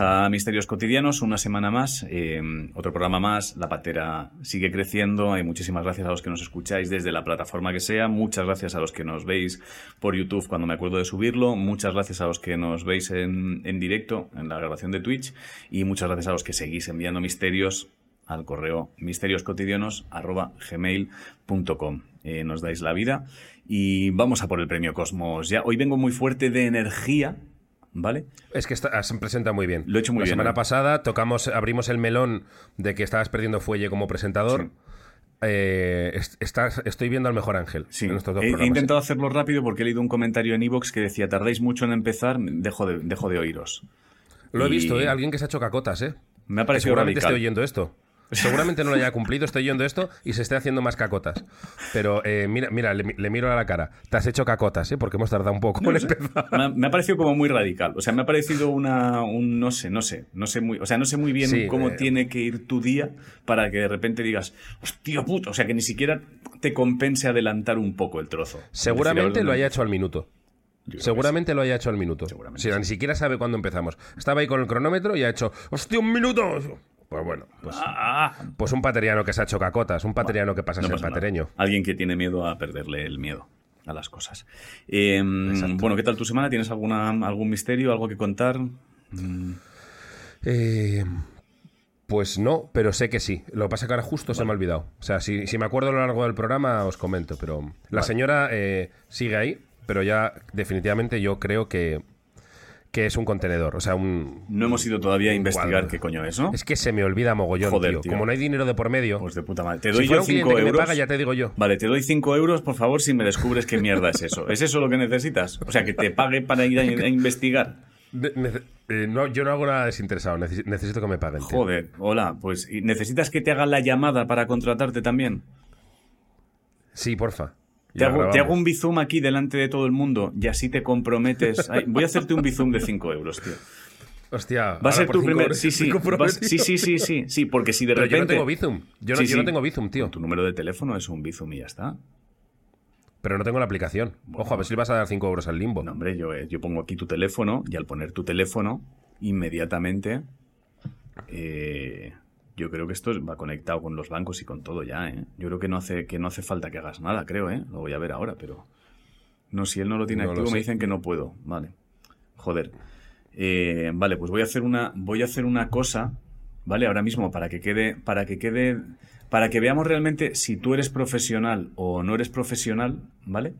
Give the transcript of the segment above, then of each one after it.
A Misterios Cotidianos, una semana más, eh, otro programa más. La patera sigue creciendo. Muchísimas gracias a los que nos escucháis desde la plataforma que sea. Muchas gracias a los que nos veis por YouTube cuando me acuerdo de subirlo. Muchas gracias a los que nos veis en, en directo en la grabación de Twitch. Y muchas gracias a los que seguís enviando misterios al correo misterioscotidianos.gmail.com. Eh, nos dais la vida y vamos a por el premio Cosmos. Ya hoy vengo muy fuerte de energía ¿Vale? Es que está, se presenta muy bien. Lo he hecho muy La bien. semana ¿eh? pasada tocamos, abrimos el melón de que estabas perdiendo fuelle como presentador. Eh, est- estás- estoy viendo al mejor ángel Sí, en estos dos he, intentado hacerlo rápido porque he leído un comentario en Evox que decía, tardáis mucho en empezar, dejo de, dejo de oíros. Lo he visto, ¿eh? Alguien que se ha hecho cacotas, ¿eh? Me ha Que parecido seguramente radical. esté oyendo esto. Seguramente no lo haya cumplido, estoy oyendo esto y se esté haciendo más cacotas. Pero eh, mira, mira le, le miro a la cara. Te has hecho cacotas, ¿eh? Porque hemos tardado un poco en empezar. Me ha, me ha parecido como muy radical. O sea, me ha parecido una. Un, no sé, no sé. No sé muy, o sea, no sé muy bien Sí, cómo eh. tiene que ir tu día para que de repente digas, hostia puta. O sea, que ni siquiera te compense adelantar un poco el trozo. Seguramente lo haya hecho al minuto. Seguramente lo haya hecho al minuto. Seguramente Si sí. ni siquiera sabe cuándo empezamos. Estaba ahí con el cronómetro y ha hecho ¡Hostia, un minuto! Pues bueno, pues, sí. Ah, pues un pateriano que se ha hecho cacotas, un pateriano que pasa a no ser nada. patereño. Alguien que tiene miedo a perderle el miedo a las cosas. Eh, bueno, ¿qué tal tu semana? ¿Tienes alguna, algún misterio, algo que contar? Eh, pues no, pero sé que sí. Lo que pasa es que ahora justo se me ha olvidado. O sea, si, si me acuerdo a lo largo del programa os comento, pero la señora eh, sigue ahí, pero ya definitivamente yo creo que, que es un contenedor. O sea, un... No hemos ido todavía a investigar cuadro. qué coño es, ¿no? Es que se me olvida mogollón, Joder, tío. tío. Como no hay dinero de por medio... Pues de puta madre. Te si doy yo cliente 5 que me euros. paga, ya te digo yo. Vale, te doy 5 euros, por favor, si me descubres qué mierda es eso. ¿Es eso lo que necesitas? O sea, que te pague para ir a, a investigar. Eh, no, yo no hago nada desinteresado. necesi- necesito que me paguen. tío. Joder, hola, pues ¿y ¿necesitas que te haga la llamada para contratarte también? Sí, porfa. Te hago, te grabamos. hago un bizum aquí delante de todo el mundo y así te comprometes. Ay, voy a hacerte un bizum de 5 euros, tío. Hostia, Va a ser tu primer. Sí, sí. vas-. Sí, sí, sí, sí, sí. Porque si de Pero repente. yo no tengo Bizum. Yo no, Sí, yo no sí. tengo Bizum, tío. Tu número de teléfono es un bizum y ya está. Pero no tengo la aplicación. Ojo, a ver si le vas a dar 5 euros al limbo. No, hombre, yo, eh, yo pongo aquí tu teléfono y al poner tu teléfono, inmediatamente. eh, yo creo que esto va conectado con los bancos y con todo ya, ¿eh? Yo creo que no hace, que no hace falta que hagas nada, creo, ¿eh? Lo voy a ver ahora, pero. No, si él no lo tiene No activo, me dicen que no puedo. Vale. Joder. Eh, vale, pues voy a hacer una. Voy a hacer una cosa. ¿Vale? Ahora mismo, para que quede. Para que quede. Para que veamos realmente si tú eres profesional o no eres profesional, ¿vale?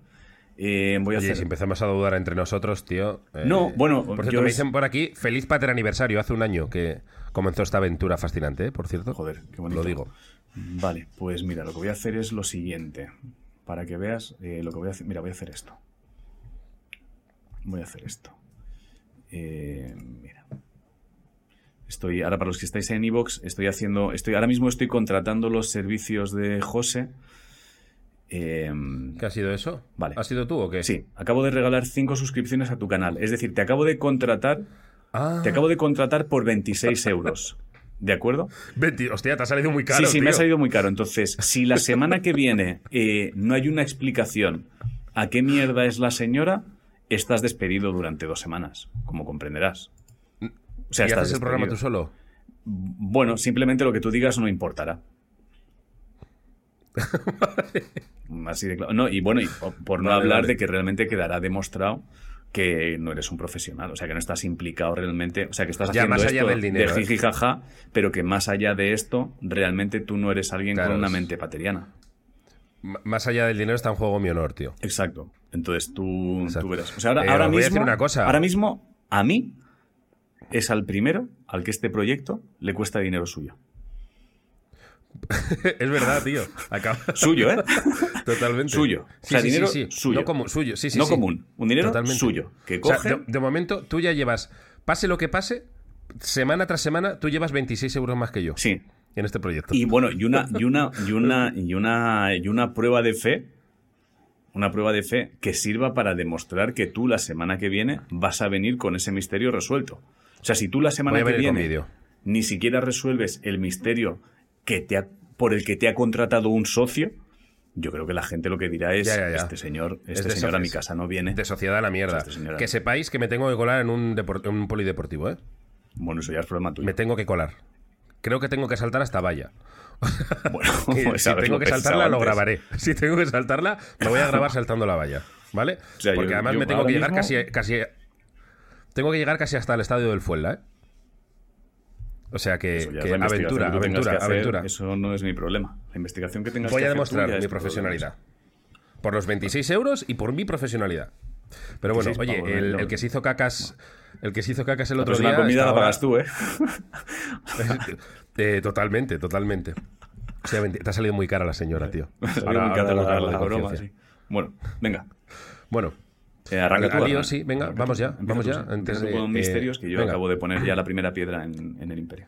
Eh, voy a Oye, hacer. si empezamos a dudar entre nosotros, tío. eh, No, bueno, Por yo cierto, me es- dicen por aquí, feliz pater aniversario. Hace un año que comenzó esta aventura fascinante, ¿eh? por cierto. Joder, qué bonito. Lo digo. Vale, pues mira, lo que voy a hacer es lo siguiente. Para que veas eh, lo que voy a hacer. Mira, voy a hacer esto. Voy a hacer esto. Mira. Estoy, ahora para los que estáis en Evox, estoy haciendo, estoy, ahora mismo estoy contratando los servicios de José. Eh, ¿Qué ha sido eso? Vale. ¿Has sido tú o qué? sí, acabo de regalar cinco suscripciones a tu canal. Es decir, te acabo de contratar, Ah, te acabo de contratar por 26 euros. ¿De acuerdo? 20 hostia, te ha salido muy caro. sí, sí, me ha salido muy caro. Entonces, si la semana que viene eh, no hay una explicación a qué mierda es la señora, estás despedido durante dos semanas, como comprenderás. O sea, ¿Y estás haces el programa tú solo? Bueno, simplemente lo que tú digas no importará. Así de claro. No, y bueno, y por, por no Vale, hablar vale. de que realmente quedará demostrado que no eres un profesional, o sea, que no estás implicado realmente, o sea, que estás Ya, haciendo más allá esto del dinero, de ¿eh? jiji jaja, pero que más allá de esto, realmente tú no eres alguien Claro, con una mente pateriana. Más allá del dinero está en juego mi honor, tío. Exacto. Entonces tú, Exacto. tú verás. O sea, ahora, Eh, ahora os voy a mismo, decir una cosa. ahora mismo, a mí, es al primero al que este proyecto le cuesta dinero suyo. es verdad, tío. Acaba- Suyo, ¿eh? Totalmente. Suyo. Sí, O sea, sí, dinero sí, suyo. No común, suyo. Sí, sí, No común. Un dinero suyo, que O sea, coge- de, de momento, tú ya llevas, pase lo que pase, semana tras semana, tú llevas 26 euros más que yo Sí. en este proyecto. Y bueno, y una, y una, y una, y una, y una prueba de fe, una prueba de fe que sirva para demostrar que tú la semana que viene vas a venir con ese misterio resuelto. O sea, si tú la semana que viene ni siquiera resuelves el misterio que te ha- por el que te ha contratado un socio, yo creo que la gente lo que dirá es Ya, ya, ya. este señor, Es este señor a mi casa no viene. De sociedad a la mierda. Este que sepáis que me tengo que colar en un, en un polideportivo, ¿eh? Bueno, eso ya es problema tuyo. Me tengo que colar. Creo que tengo que saltar hasta valla. Bueno, pues si tengo que saltarla, lo grabaré. Si tengo que saltarla, lo voy a grabar saltando la valla. ¿Vale? O sea, Porque yo- además yo me tengo que llegar mismo- casi, casi. Tengo que llegar casi hasta el estadio del Fuenla, ¿eh? O sea que, la aventura, que aventura, que hacer, aventura. Eso no es mi problema. La investigación que tengas Voy que a demostrar mi problema. profesionalidad. Por los 26 euros y por mi profesionalidad. Pero bueno, 26 oye, el, que se hizo cacas. El que se hizo cacas el La otro próxima día. comida la pagas tú, ¿eh? Eh, totalmente, totalmente. O sea, te ha salido muy cara la señora, tío. Ahora- muy cara la, la broma, sí. Bueno, venga. Bueno, Eh, arranca tú, lío, sí, venga, Arranca vamos ya, Empieza vamos tú, ya, antes de- con eh, misterios, que yo venga. acabo de poner ya la primera piedra en, en el imperio.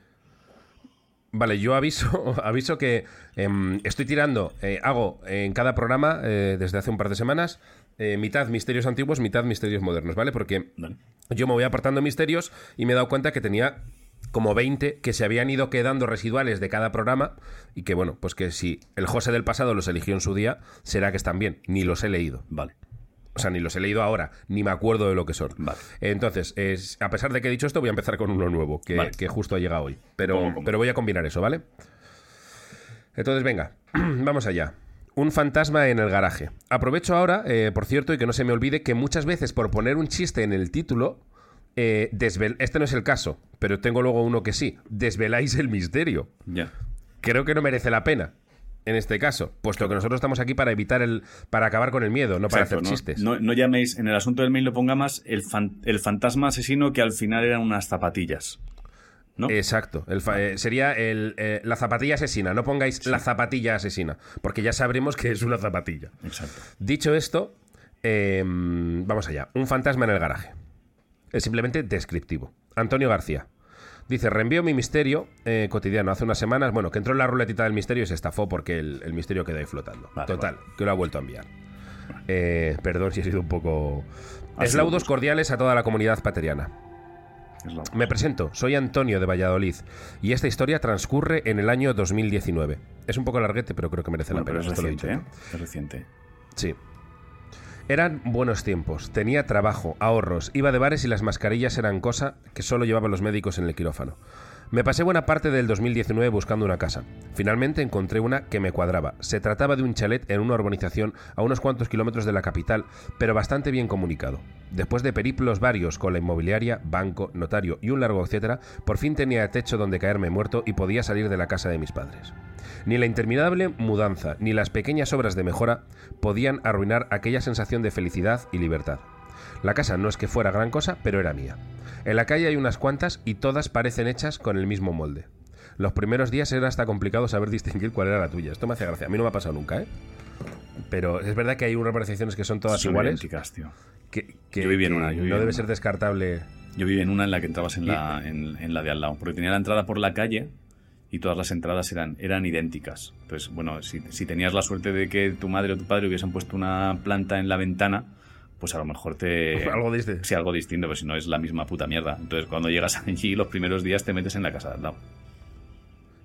Vale, yo aviso, aviso que em, estoy tirando, eh, hago en cada programa eh, desde hace un par de semanas eh, mitad misterios antiguos, mitad misterios modernos, ¿vale? Porque Vale. yo me voy apartando misterios y me he dado cuenta que tenía como 20 que se habían ido quedando residuales de cada programa y que bueno, pues que si el José del pasado los eligió en su día, será que están bien, ni los he leído. Vale. O sea, ni los he leído ahora, ni me acuerdo de lo que son. Vale. Entonces, es- a pesar de que he dicho esto, voy a empezar con uno nuevo, que, Vale. que justo ha llegado hoy. Pero, pero voy a combinar eso, ¿vale? Entonces, venga, vamos allá. Un fantasma en el garaje. Aprovecho ahora, eh, por cierto, y que no se me olvide, que muchas veces por poner un chiste en el título, eh, desvel- este no es el caso, pero tengo luego uno que sí, desveláis el misterio Ya. creo que no merece la pena en este caso, puesto que nosotros estamos aquí para evitar el, para acabar con el miedo, no para Exacto, hacer chistes. No, no llaméis, en el asunto del mail lo pongamos el, fan- el fantasma asesino que al final eran unas zapatillas. ¿No? Exacto, el fa- eh, sería el, eh, la zapatilla asesina. No pongáis la zapatilla asesina, porque ya sabremos que es una zapatilla. Exacto. Dicho esto, eh, vamos allá. Un fantasma en el garaje. Es simplemente descriptivo. Antonio García. Dice, reenvío mi misterio eh, cotidiano. Hace unas semanas, bueno, que entró en la ruletita del misterio y se estafó porque el, el misterio quedó ahí flotando. Vale, Total, que lo ha vuelto a enviar. Eh, perdón si he sido un poco... Eslaudos cordiales a toda la comunidad pateriana. Me presento, soy Antonio de Valladolid y esta historia transcurre en el año 2019. Es un poco larguete, pero creo que merece Bueno, la pero pena. es reciente, ¿eh? Es reciente. Sí. Eran buenos tiempos. Tenía trabajo, ahorros, iba de bares y las mascarillas eran cosa que solo llevaban los médicos en el quirófano. Me pasé buena parte del 2019 buscando una casa. Finalmente encontré una que me cuadraba. Se trataba de un chalet en una urbanización a unos cuantos kilómetros de la capital, pero bastante bien comunicado. Después de periplos varios con la inmobiliaria, banco, notario y un largo etcétera, por fin tenía techo donde caerme muerto y podía salir de la casa de mis padres. Ni la interminable mudanza ni las pequeñas obras de mejora podían arruinar aquella sensación de felicidad y libertad. La casa no es que fuera gran cosa, pero era mía. En la calle hay unas cuantas y todas parecen hechas con el mismo molde. Los primeros días era hasta complicado saber distinguir cuál era la tuya. Esto me hace gracia. A mí no me ha pasado nunca, ¿eh? Pero es verdad que hay unas urbanizaciones que son todas Son iguales. tío. Que, que- Yo viví en una, yo viví no en debe una. ser descartable. Yo viví en una en la que entrabas en la, en, en la de al lado, porque tenía la entrada por la calle y todas las entradas eran, eran idénticas. Entonces, bueno, si, si tenías la suerte de que tu madre o tu padre hubiesen puesto una planta en la ventana, pues a lo mejor te... Algo distinto. Sí, algo distinto, pero si no es la misma puta mierda. Entonces, cuando llegas allí, los primeros días te metes en la casa de al lado.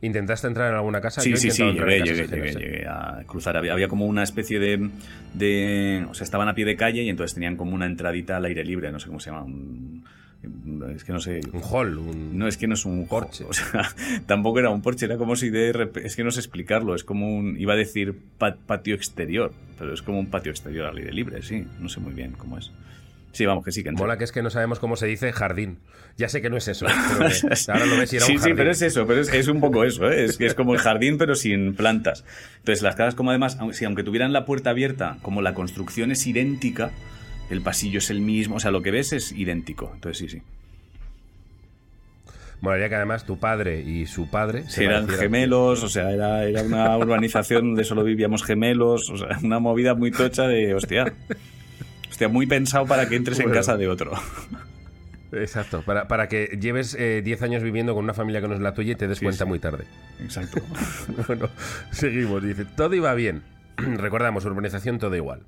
¿Intentaste entrar en alguna casa? Sí, Yo sí, sí, llegué, llegué, llegué, llegué a cruzar. Había, había como una especie de, de... O sea, estaban a pie de calle y entonces tenían como una entradita al aire libre, no sé cómo se llama. un- es que no sé... Un hall, un... No, es que no es un Porche. O sea, tampoco era un porche, era como si de Es que no sé explicarlo, es como un... Iba a decir pa- patio exterior, pero es como un patio exterior al aire libre, sí. No sé muy bien cómo es. Sí, vamos, que sí, que entré. Mola que es que no sabemos cómo se dice jardín. Ya sé que no es eso. pero que ahora lo ves y era sí, un sí, pero es eso, pero es, es un poco eso, ¿eh? es, que es como el jardín pero sin plantas. Entonces las casas como además, aun- si aunque tuvieran la puerta abierta, como la construcción es idéntica, el pasillo es el mismo, o sea, lo que ves es idéntico. Entonces sí, sí. Molaría que además tu padre y su padre se eran gemelos, o sea, era, era una urbanización donde solo vivíamos gemelos, o sea, una movida muy tocha de, hostia, hostia, muy pensado para que entres en Bueno. casa de otro. Exacto, para, para que lleves eh, 10 años viviendo con una familia que no es la tuya y te des Sí, cuenta sí. muy tarde. Exacto. bueno, seguimos. Dice, todo iba bien. Recordamos, urbanización todo igual.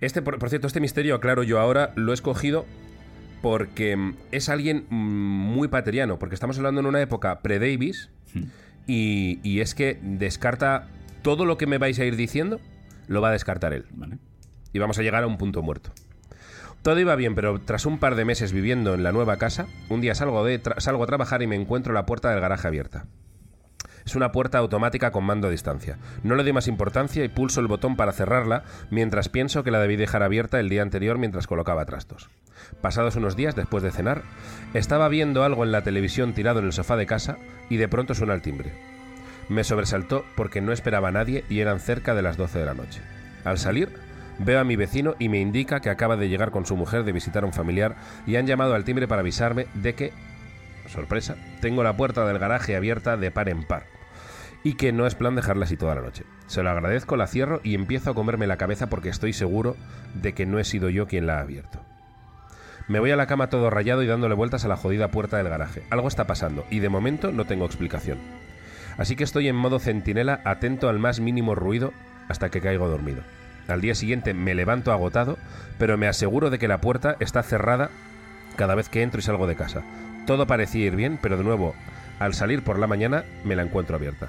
Este, por, por cierto, este misterio, aclaro yo ahora, lo he escogido porque mm, es alguien mm, muy pateriano, porque estamos hablando en una época pre-Davis y, y es que descarta todo lo que me vais a ir diciendo, lo va a descartar él. Vale. y vamos a llegar a un punto muerto. Todo iba bien, pero tras un par de meses viviendo en la nueva casa, un día salgo, de salgo a trabajar y me encuentro la puerta del garaje abierta. Es una puerta automática con mando a distancia. No le doy más importancia y pulso el botón para cerrarla mientras pienso que la debí dejar abierta el día anterior mientras colocaba trastos. Pasados unos días después de cenar, estaba viendo algo en la televisión tirado en el sofá de casa y de pronto suena el timbre. Me sobresaltó porque no esperaba a nadie y eran cerca de las 12 de la noche. Al salir, veo a mi vecino y me indica que acaba de llegar con su mujer de visitar a un familiar y han llamado al timbre para avisarme de que, sorpresa, tengo la puerta del garaje abierta de par en par y que no es plan dejarla así toda la noche. Se lo agradezco, la cierro y empiezo a comerme la cabeza porque estoy seguro de que no he sido yo quien la ha abierto. Me voy a la cama todo rayado y dándole vueltas a la jodida puerta del garaje. Algo está pasando y de momento no tengo explicación. Así que estoy en modo centinela atento al más mínimo ruido hasta que caigo dormido. Al día siguiente me levanto agotado, pero me aseguro de que la puerta está cerrada cada vez que entro y salgo de casa. Todo parecía ir bien, pero de nuevo, al salir por la mañana me la encuentro abierta.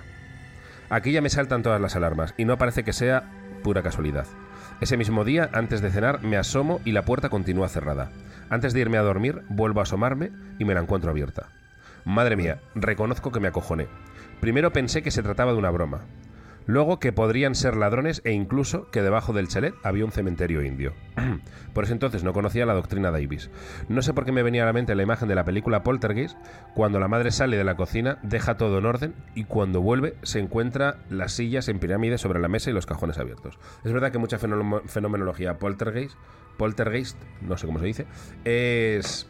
Aquí ya me saltan todas las alarmas y no parece que sea pura casualidad. Ese mismo día, antes de cenar, me asomo y la puerta continúa cerrada. Antes de irme a dormir, vuelvo a asomarme y me la encuentro abierta. Madre mía, reconozco que me acojoné. Primero pensé que se trataba de una broma. Luego que podrían ser ladrones e incluso que debajo del chalet había un cementerio indio. por ese entonces no conocía la doctrina Davis. No sé por qué me venía a la mente la imagen de la película Poltergeist, cuando la madre sale de la cocina, deja todo en orden y cuando vuelve se encuentra las sillas en pirámide sobre la mesa y los cajones abiertos. Es verdad que mucha fenomenología Poltergeist, Poltergeist, no sé cómo se dice, es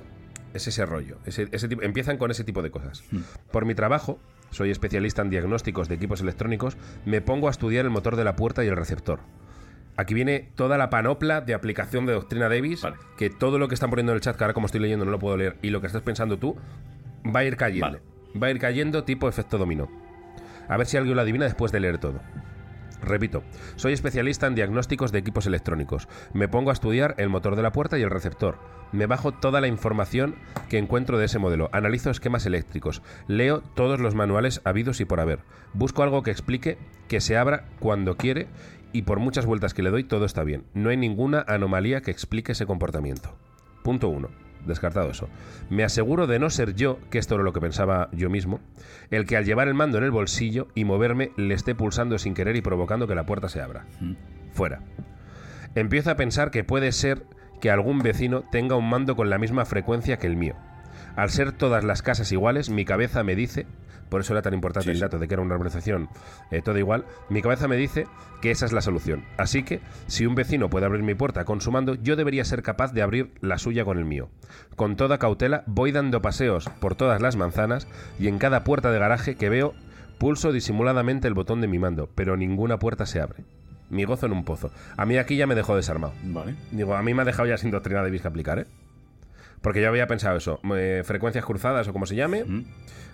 es ese rollo. Ese, empiezan con ese tipo de cosas. Hmm. Por mi trabajo, soy especialista en diagnósticos de equipos electrónicos, me pongo a estudiar el motor de la puerta y el receptor. Aquí viene toda la panopla de aplicación de Doctrina Davis, que todo lo que están poniendo en el chat, que ahora como estoy leyendo no lo puedo leer, y lo que estás pensando tú, va a ir cayendo. Va a ir cayendo tipo efecto dominó. A ver si alguien lo adivina después de leer todo. Repito, soy especialista en diagnósticos de equipos electrónicos. Me pongo a estudiar el motor de la puerta y el receptor. Me bajo toda la información que encuentro de ese modelo. Analizo esquemas eléctricos. Leo todos los manuales habidos y por haber. Busco algo que explique que se abra cuando quiere y por muchas vueltas que le doy todo está bien. No hay ninguna anomalía que explique ese comportamiento. Punto 1 descartado eso. Me aseguro de no ser yo, que esto era lo que pensaba yo mismo, el que al llevar el mando en el bolsillo y moverme le esté pulsando sin querer y provocando que la puerta se abra. Fuera. Empiezo a pensar que puede ser que algún vecino tenga un mando con la misma frecuencia que el mío. Al ser todas las casas iguales, mi cabeza me dice por eso era tan importante el dato de que era una organización eh, todo igual, mi cabeza me dice que esa es la solución. Así que, si un vecino puede abrir mi puerta con su mando, yo debería ser capaz de abrir la suya con el mío. Con toda cautela, voy dando paseos por todas las manzanas y en cada puerta de garaje que veo, pulso disimuladamente el botón de mi mando, pero ninguna puerta se abre. Mi gozo en un pozo. A mí aquí ya me dejó desarmado. Vale. Digo, a mí me ha dejado ya sin doctrina de que aplicar, ¿eh? Porque yo había pensado eso, eh, frecuencias cruzadas o como se llame,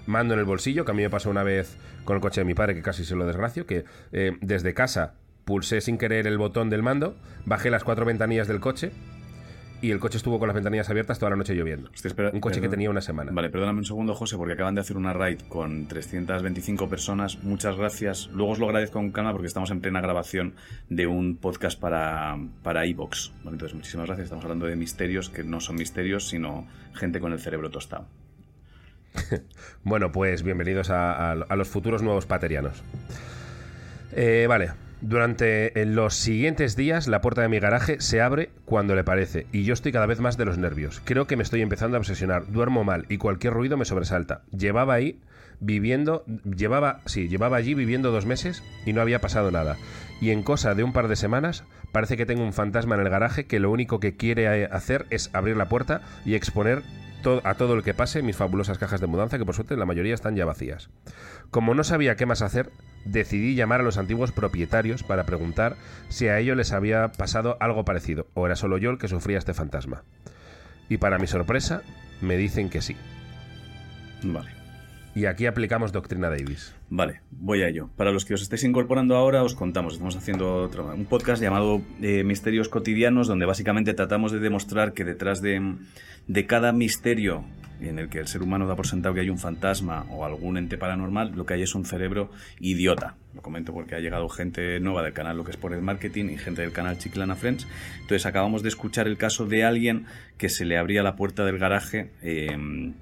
mando en el bolsillo, que a mí me pasó una vez con el coche de mi padre, que casi se lo desgracio, que eh, desde casa pulsé sin querer el botón del mando, bajé las cuatro ventanillas del coche y el coche estuvo con las ventanillas abiertas toda la noche lloviendo. un coche que tenía una semana. Vale, perdóname un segundo, José, porque acaban de hacer una raid con 325 personas. Muchas gracias. Luego os lo agradezco con calma porque estamos en plena grabación de un podcast para, para iVox. Bueno, entonces, muchísimas gracias. Estamos hablando de misterios que no son misterios, sino gente con el cerebro tostado. bueno, pues bienvenidos a, los futuros nuevos paterianos. Eh, vale, durante los siguientes días la puerta de mi garaje se abre cuando le parece y yo estoy cada vez más de los nervios. Creo que me estoy empezando a obsesionar, duermo mal y cualquier ruido me sobresalta. Llevaba ahí viviendo, llevaba, sí, llevaba allí viviendo dos meses y no había pasado nada. Y en cosa de un par de semanas parece que tengo un fantasma en el garaje que lo único que quiere hacer es abrir la puerta y exponer a todo el que pase mis fabulosas cajas de mudanza, que por suerte la mayoría están ya vacías. Como no sabía qué más hacer, decidí llamar a los antiguos propietarios para preguntar si a ellos les había pasado algo parecido, o era solo yo el que sufría este fantasma. Y para mi sorpresa, me dicen que sí. Vale. Y aquí aplicamos Doctrina Davis. Vale, voy a ello. Para los que os estéis incorporando ahora, os contamos. Estamos haciendo un podcast llamado eh, Misterios Cotidianos, donde básicamente tratamos de demostrar que detrás de, de cada misterio en el que el ser humano da por sentado que hay un fantasma o algún ente paranormal, lo que hay es un cerebro idiota. Lo comento porque ha llegado gente nueva del canal Lo que es por el marketing y gente del canal Chiclana Friends. Entonces acabamos de escuchar el caso de alguien que se le abría la puerta del garaje. Eh,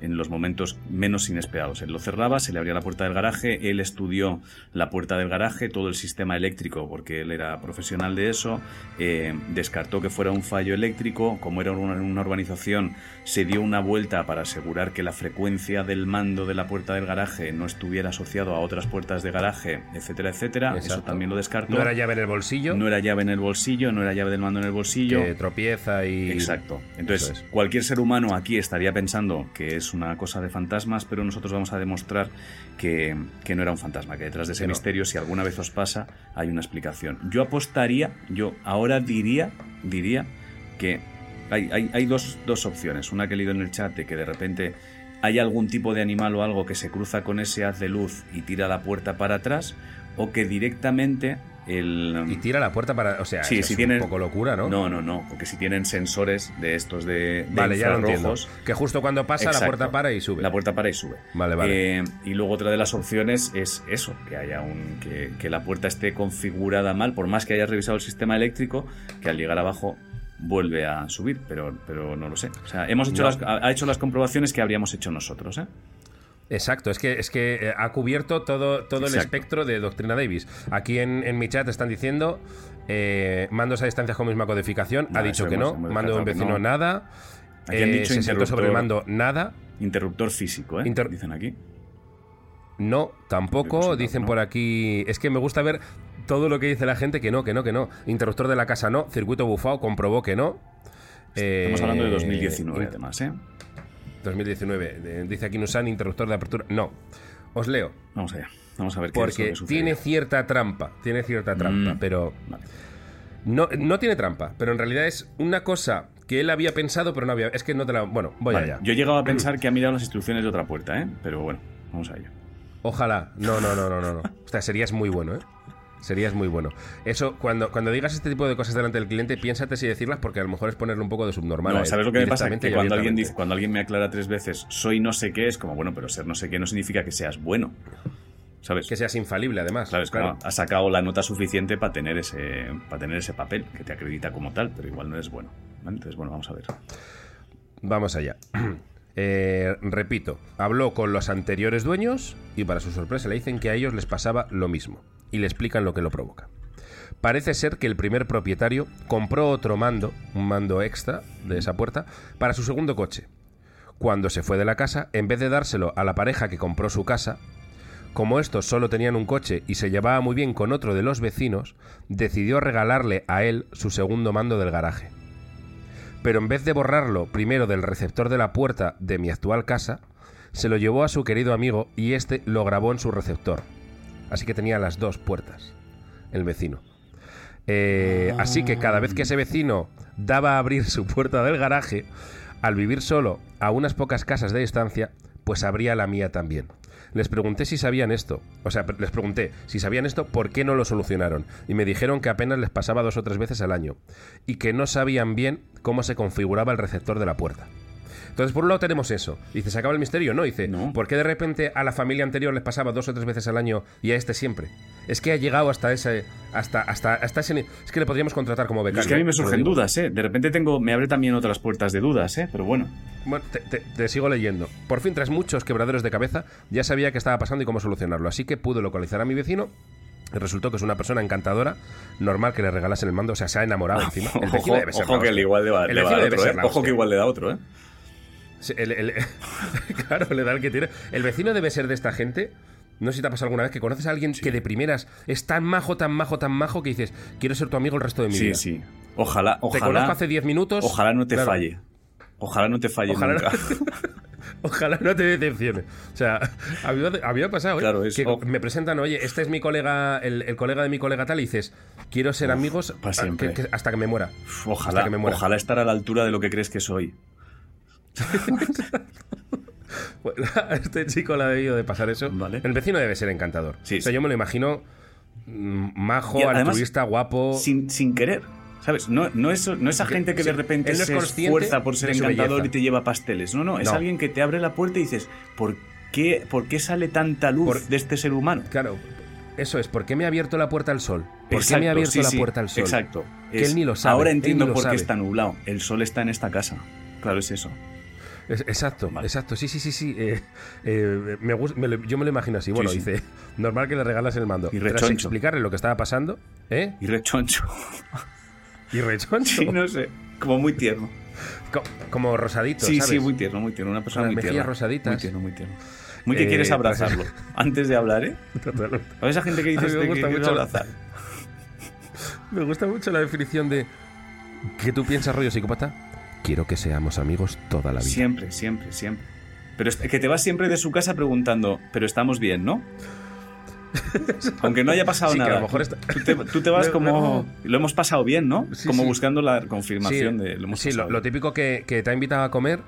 en los momentos menos inesperados. Él lo cerraba, se le abría la puerta del garaje, él estudió la puerta del garaje, todo el sistema eléctrico, porque él era profesional de eso, eh, descartó que fuera un fallo eléctrico, como era una, una, urbanización, se dio una vuelta para asegurar que la frecuencia del mando de la puerta del garaje no estuviera asociado a otras puertas de garaje, etcétera, etcétera. Exacto. Eso también lo descartó. No era llave en el bolsillo. No era llave en el bolsillo, no era llave del mando en el bolsillo. Que tropieza y... Exacto. Entonces, es. cualquier ser humano aquí estaría pensando que es una cosa de fantasmas, pero nosotros vamos a demostrar que, que no era un fantasma, que detrás de ese misterio, si alguna vez os pasa, hay una explicación. Yo apostaría, yo ahora diría, diría que hay, hay, hay dos, dos opciones. Una que he leído en el chat de que de repente hay algún tipo de animal o algo que se cruza con ese haz de luz y tira la puerta para atrás, o que directamente el... Y tira la puerta para... O sea, Sí, es si un tienen- poco locura, ¿no? No, no, no, porque si tienen sensores de estos de, de Vale, ya infrarrojos, Que justo cuando pasa la puerta para y sube. La puerta para y sube. Vale, vale. Eh, y luego otra de las opciones es eso, que haya un que, que la puerta esté configurada mal, por más que hayas revisado el sistema eléctrico, que al llegar abajo vuelve a subir, pero, pero no lo sé. O sea, hemos hecho No. las, ha hecho las comprobaciones que habríamos hecho nosotros, ¿eh? Exacto, es que, es que eh, ha cubierto todo, todo el espectro de Doctrina Davis. Aquí en, en mi chat están diciendo eh, mandos a distancias con misma codificación. No, ha dicho que hemos- no. hemos mando de un vecino no. nada. Aquí han Eh, dicho se sentó sobre el mando nada. Interruptor físico, ¿eh? Inter- Dicen aquí. No, tampoco. Dicen no. por aquí. Es que me gusta ver todo lo que dice la gente que no, que no, que no. Interruptor de la casa no. Circuito bufado comprobó que no. Estamos hablando de Eh, 2019, int- además, ¿eh? 2019. Eh, Dice aquí Nusan, interruptor de apertura. No. Os leo. Vamos allá. Vamos a ver qué es lo Porque que sucede. tiene cierta trampa. Tiene cierta trampa, Mm. pero. Vale. No, no tiene trampa, pero en realidad es una cosa que él había pensado, pero no había. Es que no te la. Bueno, voy Vale, allá. Yo he llegado a pensar que ha mirado las instrucciones de otra puerta, ¿eh? Pero bueno, vamos a ello. Ojalá. No, no, no, no, no. no. O sea, serías muy bueno, ¿eh? Serías muy bueno. Eso, cuando, cuando digas este tipo de cosas delante del cliente, piénsate si decirlas porque a lo mejor es ponerle un poco de subnormal. a No, él, ¿sabes lo que me pasa? Que cuando alguien, dice, cuando alguien me aclara tres veces, soy no sé qué, es como, bueno, pero ser no sé qué no significa que seas bueno. ¿Sabes? Que seas infalible, además. Claro. Como, has sacado la nota suficiente para tener, ese, para tener ese papel que te acredita como tal, pero igual no eres bueno. ¿vale? Entonces, bueno, vamos a ver. Vamos allá. Eh, repito, habló con los anteriores dueños y para su sorpresa le dicen que a ellos les pasaba lo mismo y le explican lo que lo provoca. Parece ser que el primer propietario compró otro mando, un mando extra de esa puerta, para su segundo coche. Cuando se fue de la casa, en vez de dárselo a la pareja que compró su casa, como estos solo tenían un coche y se llevaba muy bien con otro de los vecinos, decidió regalarle a él su segundo mando del garaje pero en vez de borrarlo primero del receptor de la puerta de mi actual casa, se lo llevó a su querido amigo y este lo grabó en su receptor. Así que tenía las dos puertas, el vecino. Eh, así que cada vez que ese vecino daba a abrir su puerta del garaje, al vivir solo a unas pocas casas de distancia, pues abría la mía también. Les pregunté si sabían esto, o sea, les pregunté si sabían esto, ¿por qué no lo solucionaron? Y me dijeron que apenas les pasaba dos o tres veces al año y que no sabían bien cómo se configuraba el receptor de la puerta. Entonces, por un lado tenemos eso. Dice, ¿se acaba el misterio? No, dice, No. ¿por qué de repente a la familia anterior les pasaba dos o tres veces al año y a este siempre? Es que ha llegado hasta ese... Hasta, hasta, hasta ese... Es que le podríamos contratar como becario. es que a mí me lo surgen dudas, ¿eh? De repente tengo, me abre también otras puertas de dudas, ¿eh? Pero bueno. Bueno, te, te- te sigo leyendo. Por fin, tras muchos quebraderos de cabeza, ya sabía qué estaba pasando y cómo solucionarlo. Así que pude localizar a mi vecino. Y resultó que es una persona encantadora, normal que le regalasen el mando, o sea, se ha enamorado encima. El vecino ojo debe ser ojo la que igual le, va, El le va a vecino dar debe otro, ser ¿eh? Ojo que igual le da otro, ¿eh? Sí, el- el- claro, le da el que tiene. El vecino debe ser de esta gente. No sé si te ha pasado alguna vez que conoces a alguien que de primeras es tan majo, tan majo, tan majo que dices, quiero ser tu amigo el resto de mi Sí, vida. sí. Ojalá, Te ojalá. conozco hace 10 minutos. Ojalá no te Claro. falle. Ojalá no te falle Ojalá nunca. Ojalá no te decepcione. O sea, había, había pasado, ¿eh? Claro, es- que me presentan, oye, este es mi colega, el, el colega de mi colega tal, y dices, quiero ser amigos a- siempre. que- que- hasta que me muera. Ojalá, Hasta que me muera. ojalá estar a la altura de lo que crees que soy. A este chico le ha debido de pasar eso. Vale. El vecino debe ser encantador. Sí, o sea, sí. yo me lo imagino mm, majo, además, altruista, guapo. Sin, sin querer. ¿Sabes? No, no, es, no esa gente que sí, de repente no es se esfuerza por ser encantador belleza. y te lleva pasteles. No, no, es No. alguien que te abre la puerta y dices, ¿por qué, por qué sale tanta luz Por- de este ser humano? Claro, eso es. ¿Por qué me ha abierto la puerta al sol? ¿Por qué me ha abierto sí, la sí, puerta al sol? Exacto. Que él ni lo sabe, Ahora entiendo por qué está nublado. El sol está en esta casa. Claro, es eso. Es- exacto, Vale. exacto. Sí, sí, sí, sí. Eh, eh, me me lo- yo me lo imagino así. Bueno, sí. dice, normal que le regalas el mando. Y rechoncho. explicarle lo que estaba pasando, ¿eh? Y rechoncho. Y rechoncho. Sí, no sé. Como muy tierno. Co- como rosadito, Sí, ¿sabes? sí, muy tierno, muy tierno. Una persona Con muy tierna. rosaditas. Muy tierno, muy tierno. Muy que Eh, quieres abrazarlo. Antes de hablar, ¿eh? Totalmente. A esa gente que dice me que gusta quieres mucho abrazar. Me gusta mucho la definición de que tú piensas rollo psicópata. Quiero que seamos amigos toda la vida. Siempre, siempre, siempre. Pero es que te vas siempre de su casa preguntando, pero estamos bien, ¿no? Aunque no haya pasado Sí, que a nada. lo mejor está- tú, te, tú te vas como... Lo hemos pasado bien, ¿no? Sí, como sí. buscando la confirmación de... Lo hemos sí, lo, pasado lo típico que, que te ha invitado a comer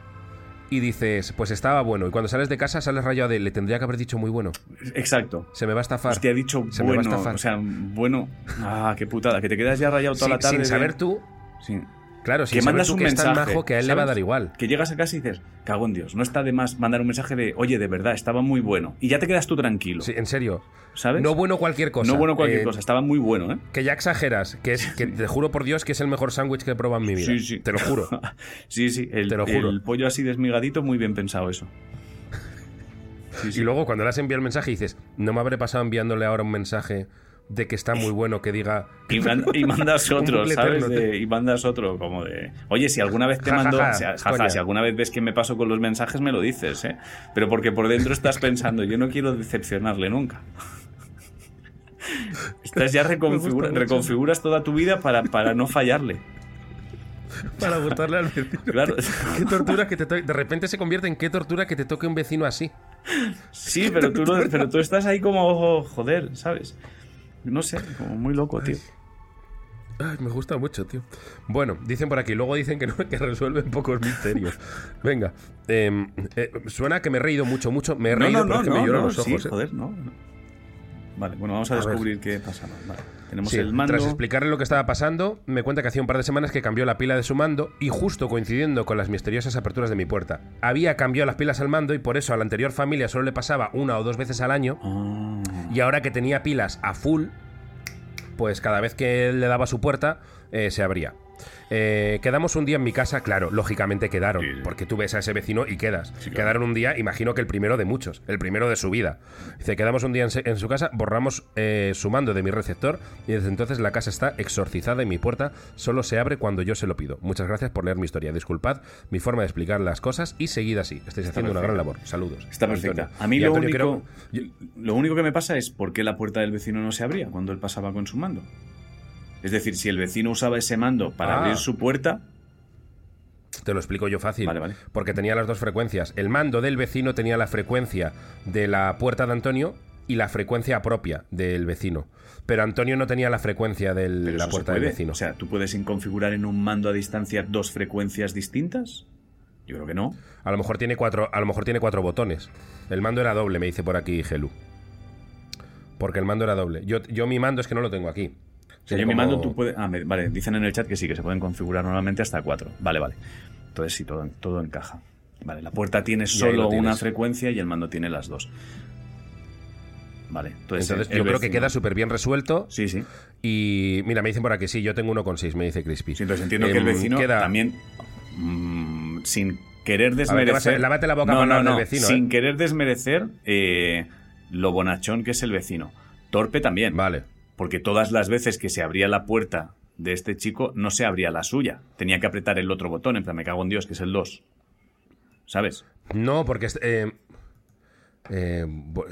y dices, pues estaba bueno. Y cuando sales de casa sales rayado de, le tendría que haber dicho muy bueno. Exacto. Se me va a estafar. Te ha dicho Se me va a bueno, estafar. o sea, bueno... Ah, qué putada, que te quedas ya rayado toda la tarde. sin de- saber tú, Sí. Claro, sin que mandas un que mensaje. majo que a él le va a dar igual. Que llegas a casa y dices, cago en Dios, no está de más mandar un mensaje de, oye, de verdad, estaba muy bueno. Y ya te quedas tú tranquilo, Sí, en serio. ¿sabes? No bueno cualquier cosa. No bueno cualquier Eh, cosa, estaba muy bueno, ¿eh? Que ya exageras, que es que te juro por Dios que es el mejor sándwich que he probado en mi vida. Sí, sí. Te lo juro. sí, sí, el, Te lo juro. el pollo así desmigadito, muy bien pensado eso. Sí, sí. Y luego cuando le has enviado el mensaje dices, no me habré pasado enviándole ahora un mensaje de que está muy bueno que diga Y, man- y mandas otro, ¿sabes? De- y mandas otro como de... Oye, si alguna vez te Ja, mando... ja, si alguna vez ves que me paso con los mensajes, me lo dices, ¿eh? Pero porque por dentro estás pensando, yo no quiero decepcionarle nunca. Estás ya reconfigura- reconfiguras toda tu vida para, para no fallarle. para gustarle al vecino. Claro. Qué tortura que te toque. De repente se convierte en qué tortura que te toque un vecino así. Sí, pero tú, no- pero tú estás ahí como, joder, ¿sabes? No sé, como muy loco, tío. Ay, me gusta mucho, tío. Bueno, dicen por aquí, luego dicen que no, que resuelven pocos misterios. Venga, em, eh, suena que me he reído mucho, mucho. Me he reído no, pero no, es que me lloran los sí, ojos. eh. joder, no. Vale, bueno, vamos a, A ver. descubrir qué pasa. Vale. Tenemos Sí, el mando. Tras explicarle lo que estaba pasando, me cuenta que hacía un par de semanas que cambió la pila de su mando y justo coincidiendo con las misteriosas aperturas de mi puerta. Había cambiado las pilas al mando y por eso a la anterior familia solo le pasaba una o dos veces al año Ah. y ahora que tenía pilas a full, pues cada vez que él le daba su puerta eh, se abría. Eh, quedamos un día en mi casa, claro, lógicamente quedaron, Sí. porque tú ves a ese vecino y quedas. Sí, claro. Quedaron un día, imagino que el primero de muchos, el primero de su vida. Dice, quedamos un día en, su casa, borramos eh, su mando de mi receptor y desde entonces la casa está exorcizada y mi puerta solo se abre cuando yo se lo pido. Muchas gracias por leer mi historia. Disculpad mi forma de explicar las cosas y seguid así. Estáis haciendo una gran labor. Saludos. Está Antonio. perfecta. A mí Y lo Antonio, único, creo- lo único que me pasa es por qué la puerta del vecino no se abría cuando él pasaba con su mando. Es decir, si el vecino usaba ese mando para Ah. abrir su puerta, Te lo explico yo fácil. Vale, vale. Porque tenía las dos frecuencias. El mando del vecino tenía la frecuencia de la puerta de Antonio y la frecuencia propia del vecino. Pero Antonio no tenía la frecuencia de la puerta del vecino. O sea, ¿tú puedes configurar en un mando a distancia dos frecuencias distintas? Yo creo que no. a, lo mejor tiene cuatro, a lo mejor tiene cuatro botones. El mando era doble, me dice por aquí Gelu. Porque el mando era doble. Yo, yo mi mando es que no lo tengo aquí. O sea, Tiene yo mi como- mando tú puedes... Ah, me- vale, dicen en el chat que sí, que se pueden configurar normalmente hasta cuatro. Vale, vale. Entonces sí, todo, todo encaja. Vale, la puerta tiene solo lo una frecuencia y el mando tiene las dos. Vale, entonces... Entonces el yo creo que queda súper bien resuelto. Sí, sí. Y mira, me dicen por aquí, sí, yo tengo uno con seis, me dice Crispy. Sí, entonces entiendo que el Em, vecino queda- también, mm, sin querer ver, desmerecer... lávate la boca no, no, del no, vecino, Sin ¿eh? querer desmerecer eh, lo bonachón que es el vecino. Torpe también. Vale. Porque todas las veces que se abría la puerta de este chico, no se abría la suya. Tenía que apretar el otro botón, en plan, me cago en Dios, que es el 2. ¿Sabes? No, porque eh, eh,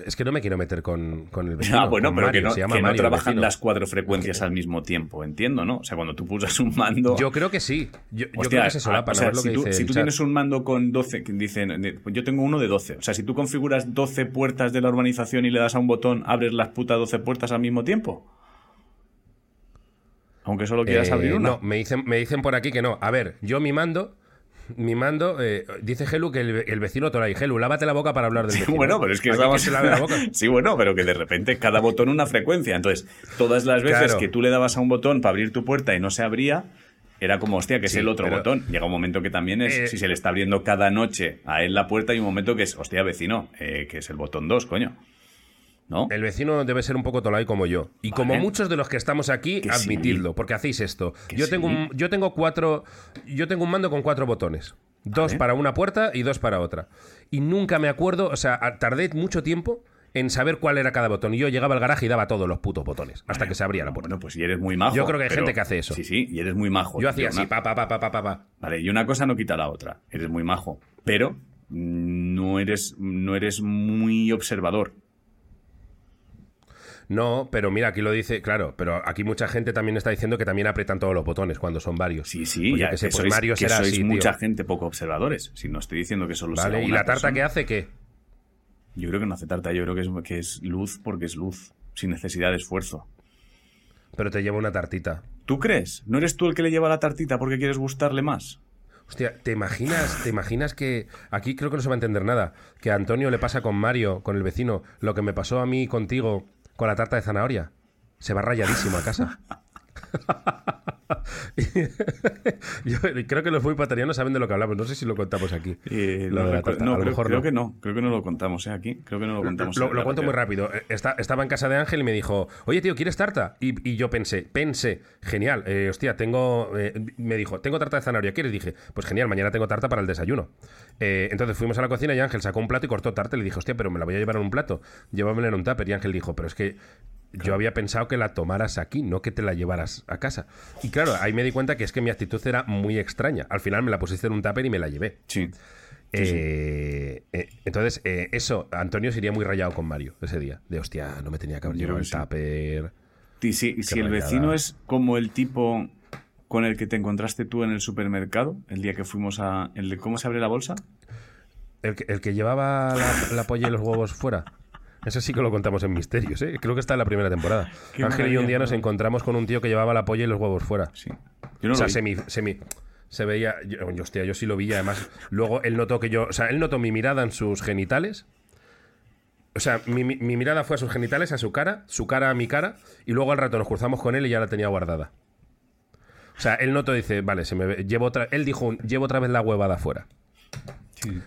es que no me quiero meter con, con el vecino. Ah, bueno, pero Mario, que no, se llama que no Mario trabajan las cuatro frecuencias al mismo tiempo, entiendo, ¿no? O sea, cuando tú pulsas un mando... Yo creo que sí. Yo, creo que se solapan. ah, o sea, si tú, si tienes un mando con 12, que dicen, de- pues yo tengo uno de 12. O sea, si tú configuras 12 puertas de la urbanización y le das a un botón, abres las putas 12 puertas al mismo tiempo. Aunque solo quieras Eh, abrir una. No, me dicen, me dicen por aquí que no. A ver, yo mi mando mimando. Eh, dice Gelu que el, vecino Toray. Gelu, lávate la boca para hablar del vecino. bueno, pero es que estamos... se lave la boca. sí, bueno, pero que de repente cada botón una frecuencia. Entonces, todas las veces que tú le dabas a un botón para abrir tu puerta y no se abría, era como, hostia, que es el otro botón. Llega un momento que también es, eh, si se le está abriendo cada noche a él la puerta, hay un momento que es, hostia, vecino, eh, que es el botón 2, coño. ¿No? El vecino debe ser un poco tolai como yo. Y como muchos de los que estamos aquí, admitidlo, porque hacéis esto. Yo tengo, un, yo tengo cuatro. Yo tengo un mando con cuatro botones. Dos para una puerta y dos para otra. Y nunca me acuerdo, o sea, tardé mucho tiempo en saber cuál era cada botón. Y yo llegaba al garaje y daba todos los putos botones hasta que se abría la puerta. Bueno, pues y eres muy majo. Yo creo que hay gente que hace eso. Sí, sí, y eres muy majo. Yo hacía así, pa, pa, pa, pa, pa, pa. Vale, y una cosa no quita la otra. Eres muy majo. Pero no eres, no eres muy observador. No, pero mira, aquí lo dice, claro, pero aquí mucha gente también está diciendo que también apretan todos los botones cuando son varios. Sí, sí, ya, que, sé, pues Mario será sois mucha gente poco observadores. Si no estoy diciendo que solo vale, ¿y la tarta que hace qué? Yo creo que no hace tarta, yo creo que es, que es luz porque es luz, sin necesidad de esfuerzo. Pero te lleva una tartita. ¿Tú crees? ¿No eres tú el que le lleva la tartita porque quieres gustarle más? Hostia, ¿te imaginas, ¿te imaginas que aquí creo que no se va a entender nada? Que a Antonio le pasa con Mario, con el vecino, lo que me pasó a mí contigo con la tarta de zanahoria. Se va rayadísimo a casa. Yo creo que los muy patarianos saben de lo que hablamos. No sé si lo contamos aquí. no, a lo mejor creo que no. Creo que no lo contamos ¿eh? aquí. Creo que no lo contamos. Lo, cuento muy rápido. Eh, estaba en casa de Ángel y me dijo, oye, tío, ¿quieres tarta? Y, yo pensé, pensé, genial. Eh, hostia, tengo. me dijo, tengo tarta de zanahoria. ¿Quieres? Dije, pues genial, mañana tengo tarta para el desayuno. entonces fuimos a la cocina y Ángel sacó un plato y cortó tarta. Le dije, hostia, pero me la voy a llevar en un plato. Llévamela en un tupper. Y Ángel dijo, pero es que yo había pensado que la tomaras aquí, no que te la llevaras a casa. Y claro, ahí me di cuenta que es que mi actitud era muy extraña. Al final me la pusiste en un tupper y me la llevé. Sí. Eh, eh, entonces, eh, eso, Antonio sería muy rayado con Mario ese día. De hostia, no me tenía que haber llevado el tupper. Y si, si el vecino es como el tipo con el que te encontraste tú en el supermercado, el día que fuimos a. El ¿Cómo se abre la bolsa? El que, el que llevaba la, la polla y los huevos fuera. Eso sí que lo contamos en Misterios, ¿eh? Creo que está en la primera temporada. Ángel y un día nos encontramos con un tío que llevaba la polla y los huevos fuera. Sí. Yo no o sea, semi, semi, se veía. Yo, hostia, yo sí lo vi. Además, luego él notó que yo. O sea, él notó mi mirada en sus genitales. O sea, mi, mirada fue a sus genitales, a su cara, su cara a mi cara, y luego al rato nos cruzamos con él y ya la tenía guardada. O sea, él notó, dice, vale, se me llevo otra. Él dijo, llevo otra vez la huevada afuera.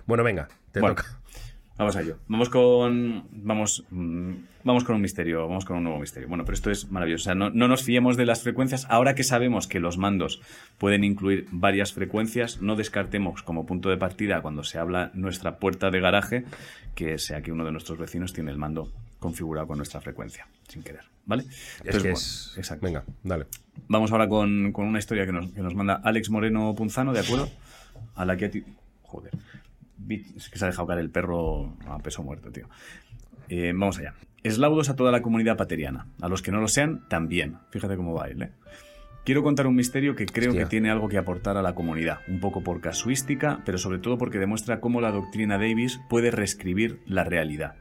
Bueno, venga, te toca. Vamos a ello. Vamos con. Vamos. Mm, vamos con un misterio. Vamos con un nuevo misterio. Bueno, pero esto es maravilloso. O sea, no, nos fiemos de las frecuencias. Ahora que sabemos que los mandos pueden incluir varias frecuencias, no descartemos como punto de partida cuando se habla nuestra puerta de garaje que sea que uno de nuestros vecinos tiene el mando configurado con nuestra frecuencia, sin querer. ¿Vale? es que es... Exacto. Venga, dale. Vamos ahora con, una historia que nos, que nos manda Alex Moreno Punzano, ¿de acuerdo? A la que a ti. Joder. Es que se ha dejado caer el perro a peso muerto, tío. Eh, vamos allá. Eslaudos a toda la comunidad pateriana. A los que no lo sean, también. Fíjate cómo va ¿eh? Quiero contar un misterio que creo que tiene algo que aportar a la comunidad, un poco por casuística, pero sobre todo porque demuestra cómo la doctrina Davis puede reescribir la realidad.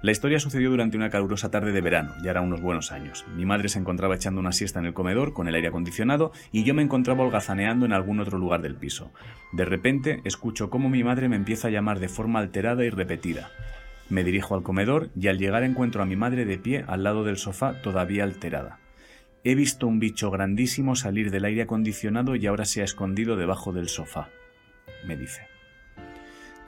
La historia sucedió durante una calurosa tarde de verano, ya era unos buenos años. Mi madre se encontraba echando una siesta en el comedor con el aire acondicionado y yo me encontraba holgazaneando en algún otro lugar del piso. De repente escucho cómo mi madre me empieza a llamar de forma alterada y repetida. Me dirijo al comedor y al llegar encuentro a mi madre de pie al lado del sofá todavía alterada. He visto un bicho grandísimo salir del aire acondicionado y ahora se ha escondido debajo del sofá, me dice.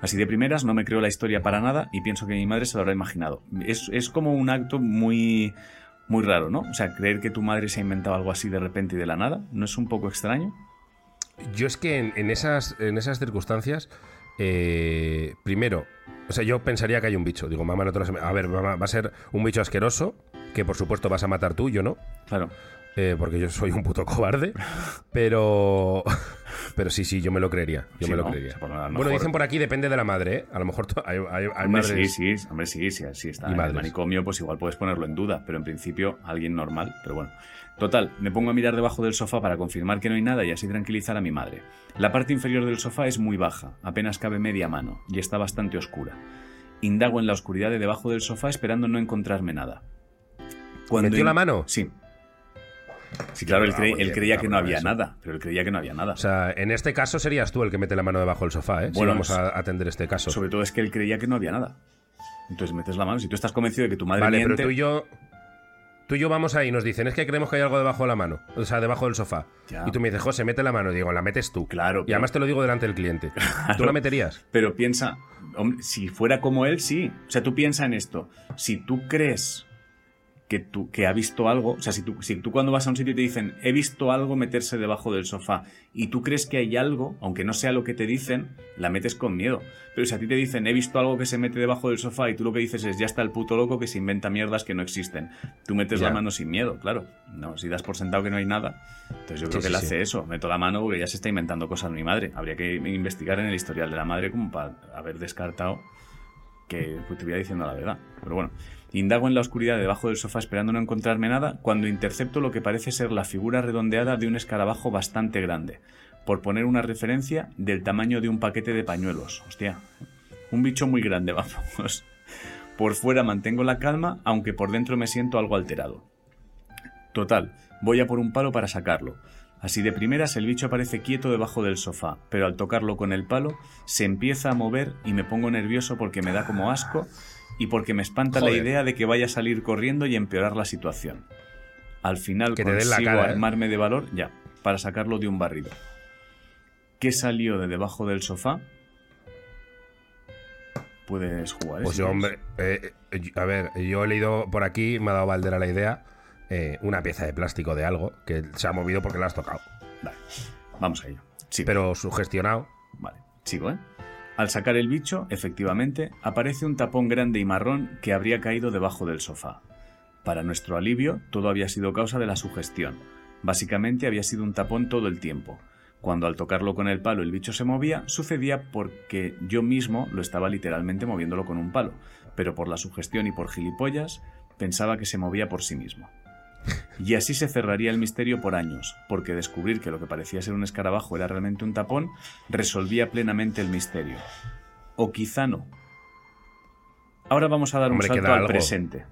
Así de primeras no me creo la historia para nada y pienso que mi madre se lo habrá imaginado. Es, como un acto muy, muy raro, ¿no? O sea, creer que tu madre se ha inventado algo así de repente y de la nada, ¿no es un poco extraño? Yo es que en, esas, en esas circunstancias, eh, primero, o sea, yo pensaría que hay un bicho. Digo, mamá, no te lo A ver, mamá, va a ser un bicho asqueroso, que por supuesto vas a matar tú, yo no. Claro. Eh, porque yo soy un puto cobarde. Pero. Pero sí, sí, yo me lo creería. Yo me lo creería. Bueno, dicen por aquí, depende de la madre, ¿eh? A lo mejor hay, hay, madres... Sí, sí, hombre, sí, sí, está. en el manicomio, pues igual puedes ponerlo en duda, pero en principio alguien normal, pero bueno. Total, me pongo a mirar debajo del sofá para confirmar que no hay nada y así tranquilizar a mi madre. La parte inferior del sofá es muy baja, apenas cabe media mano, y está bastante oscura. Indago en la oscuridad de debajo del sofá esperando no encontrarme nada. Cuando ¿Metió la mano? Sí. Sí, claro, él, Ah, cre- él creía que no había eso. nada, pero él creía que no había nada. O sea, en este caso serías tú el que mete la mano debajo del sofá, ¿eh? Si Bueno, vamos es- a atender este caso. Sobre todo es que él creía que no había nada. Entonces metes la mano. Si tú estás convencido de que tu madre Vale, miente, pero tú y yo. Tú y yo vamos ahí y nos dicen, es que creemos que hay algo debajo de la mano, o sea, debajo del sofá. Ya. Y tú me dices, José, mete la mano. Y digo, la metes tú. Claro, Y pero- además te lo digo delante del cliente. ¿Tú la meterías? Pero piensa, hombre, si fuera como él, sí. O sea, tú piensa en esto. Si tú crees que, tú, que ha visto algo, o sea, si tú, si tú cuando vas a un sitio y te dicen, he visto algo meterse debajo del sofá, y tú crees que hay algo, aunque no sea lo que te dicen, la metes con miedo. Pero si a ti te dicen, he visto algo que se mete debajo del sofá, y tú lo que dices es, ya está el puto loco que se inventa mierdas que no existen. Tú metes la mano sin miedo, claro. No, si das por sentado que no hay nada. Entonces yo creo Sí, que sí, él sí. hace eso. Meto la mano porque ya se está inventando cosas mi madre. Habría que investigar en el historial de la madre como para haber descartado que pues, te voy diciendo la verdad. Pero bueno, indago en la oscuridad debajo del sofá esperando no encontrarme nada cuando intercepto lo que parece ser la figura redondeada de un escarabajo bastante grande. Por poner una referencia del tamaño de un paquete de pañuelos. Hostia, un bicho muy grande, vamos. Por fuera mantengo la calma, aunque por dentro me siento algo alterado. Total, voy a por un palo para sacarlo. Así de primeras el bicho aparece quieto debajo del sofá, pero al tocarlo con el palo se empieza a mover y me pongo nervioso porque me da como asco y porque me espanta la idea de que vaya a salir corriendo y empeorar la situación. Al final Que te den la consigo ¿eh? armarme de valor ya, para sacarlo de un barrido. ¿Qué salió de debajo del sofá? Puedes jugar. ¿eh? Pues yo, hombre, eh, eh, a ver, yo he leído por aquí, me ha dado Valdera la idea, eh, una pieza de plástico de algo que se ha movido porque la has tocado. Vale, vamos a ello. Sigo. Pero sugestionado. Vale, sigo, ¿eh? Al sacar el bicho, efectivamente, aparece un tapón grande y marrón que habría caído debajo del sofá. Para nuestro alivio, todo había sido causa de la sugestión. Básicamente había sido un tapón todo el tiempo. Cuando al tocarlo con el palo el bicho se movía, sucedía porque yo mismo lo estaba literalmente moviéndolo con un palo, pero por la sugestión y por gilipollas pensaba que se movía por sí mismo. Y así se cerraría el misterio por años, porque descubrir que lo que parecía ser un escarabajo era realmente un tapón resolvía plenamente el misterio. O quizá no. Ahora vamos a dar Hombre, un salto al algo. presente.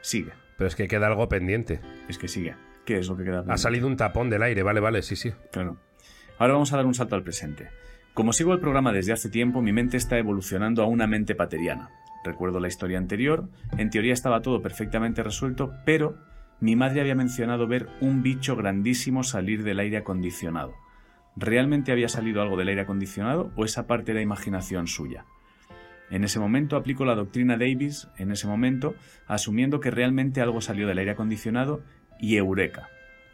Sigue, Pero es que queda algo pendiente. es que sigue. ¿Qué es lo que queda? Ha salido un tapón del aire, vale, vale, sí, sí. Claro. Ahora vamos a dar un salto al presente. Como sigo el programa desde hace tiempo, mi mente está evolucionando a una mente pateriana. Recuerdo la historia anterior, en teoría estaba todo perfectamente resuelto, pero mi madre había mencionado ver un bicho grandísimo salir del aire acondicionado. ¿Realmente había salido algo del aire acondicionado o esa parte era imaginación suya? En ese momento aplico la doctrina Davis, en ese momento, asumiendo que realmente algo salió del aire acondicionado y eureka.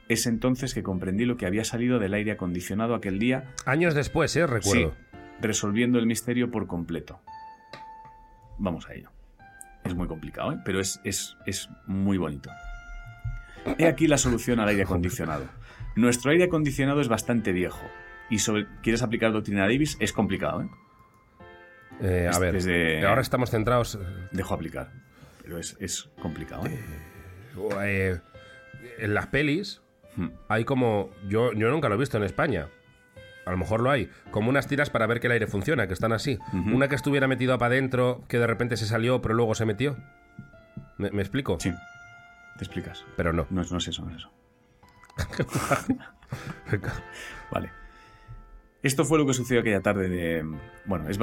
Es entonces que comprendí lo que había salido del aire acondicionado aquel día, Años después, ¿eh? Recuerdo. Sí, resolviendo el misterio por completo. Vamos a ello. Es muy complicado, ¿eh? pero es, es, es muy bonito. He aquí la solución al aire acondicionado. Nuestro aire acondicionado es bastante viejo. Y sobre quieres aplicar doctrina Davis, es complicado, ¿eh? Eh, a ver, desde- ahora estamos centrados. Dejo aplicar. Pero es, es complicado, ¿eh? eh, en las pelis Hmm. hay como. Yo, yo nunca lo he visto en España. A lo mejor lo hay. Como unas tiras para ver que el aire funciona, que están así. Una que estuviera metido para adentro, que de repente se salió, pero luego se metió. ¿Me, me explico? Sí. Te explicas. Pero no. No es, no es eso, no es eso. Vale. Esto fue lo que sucedió aquella tarde de... Bueno, es-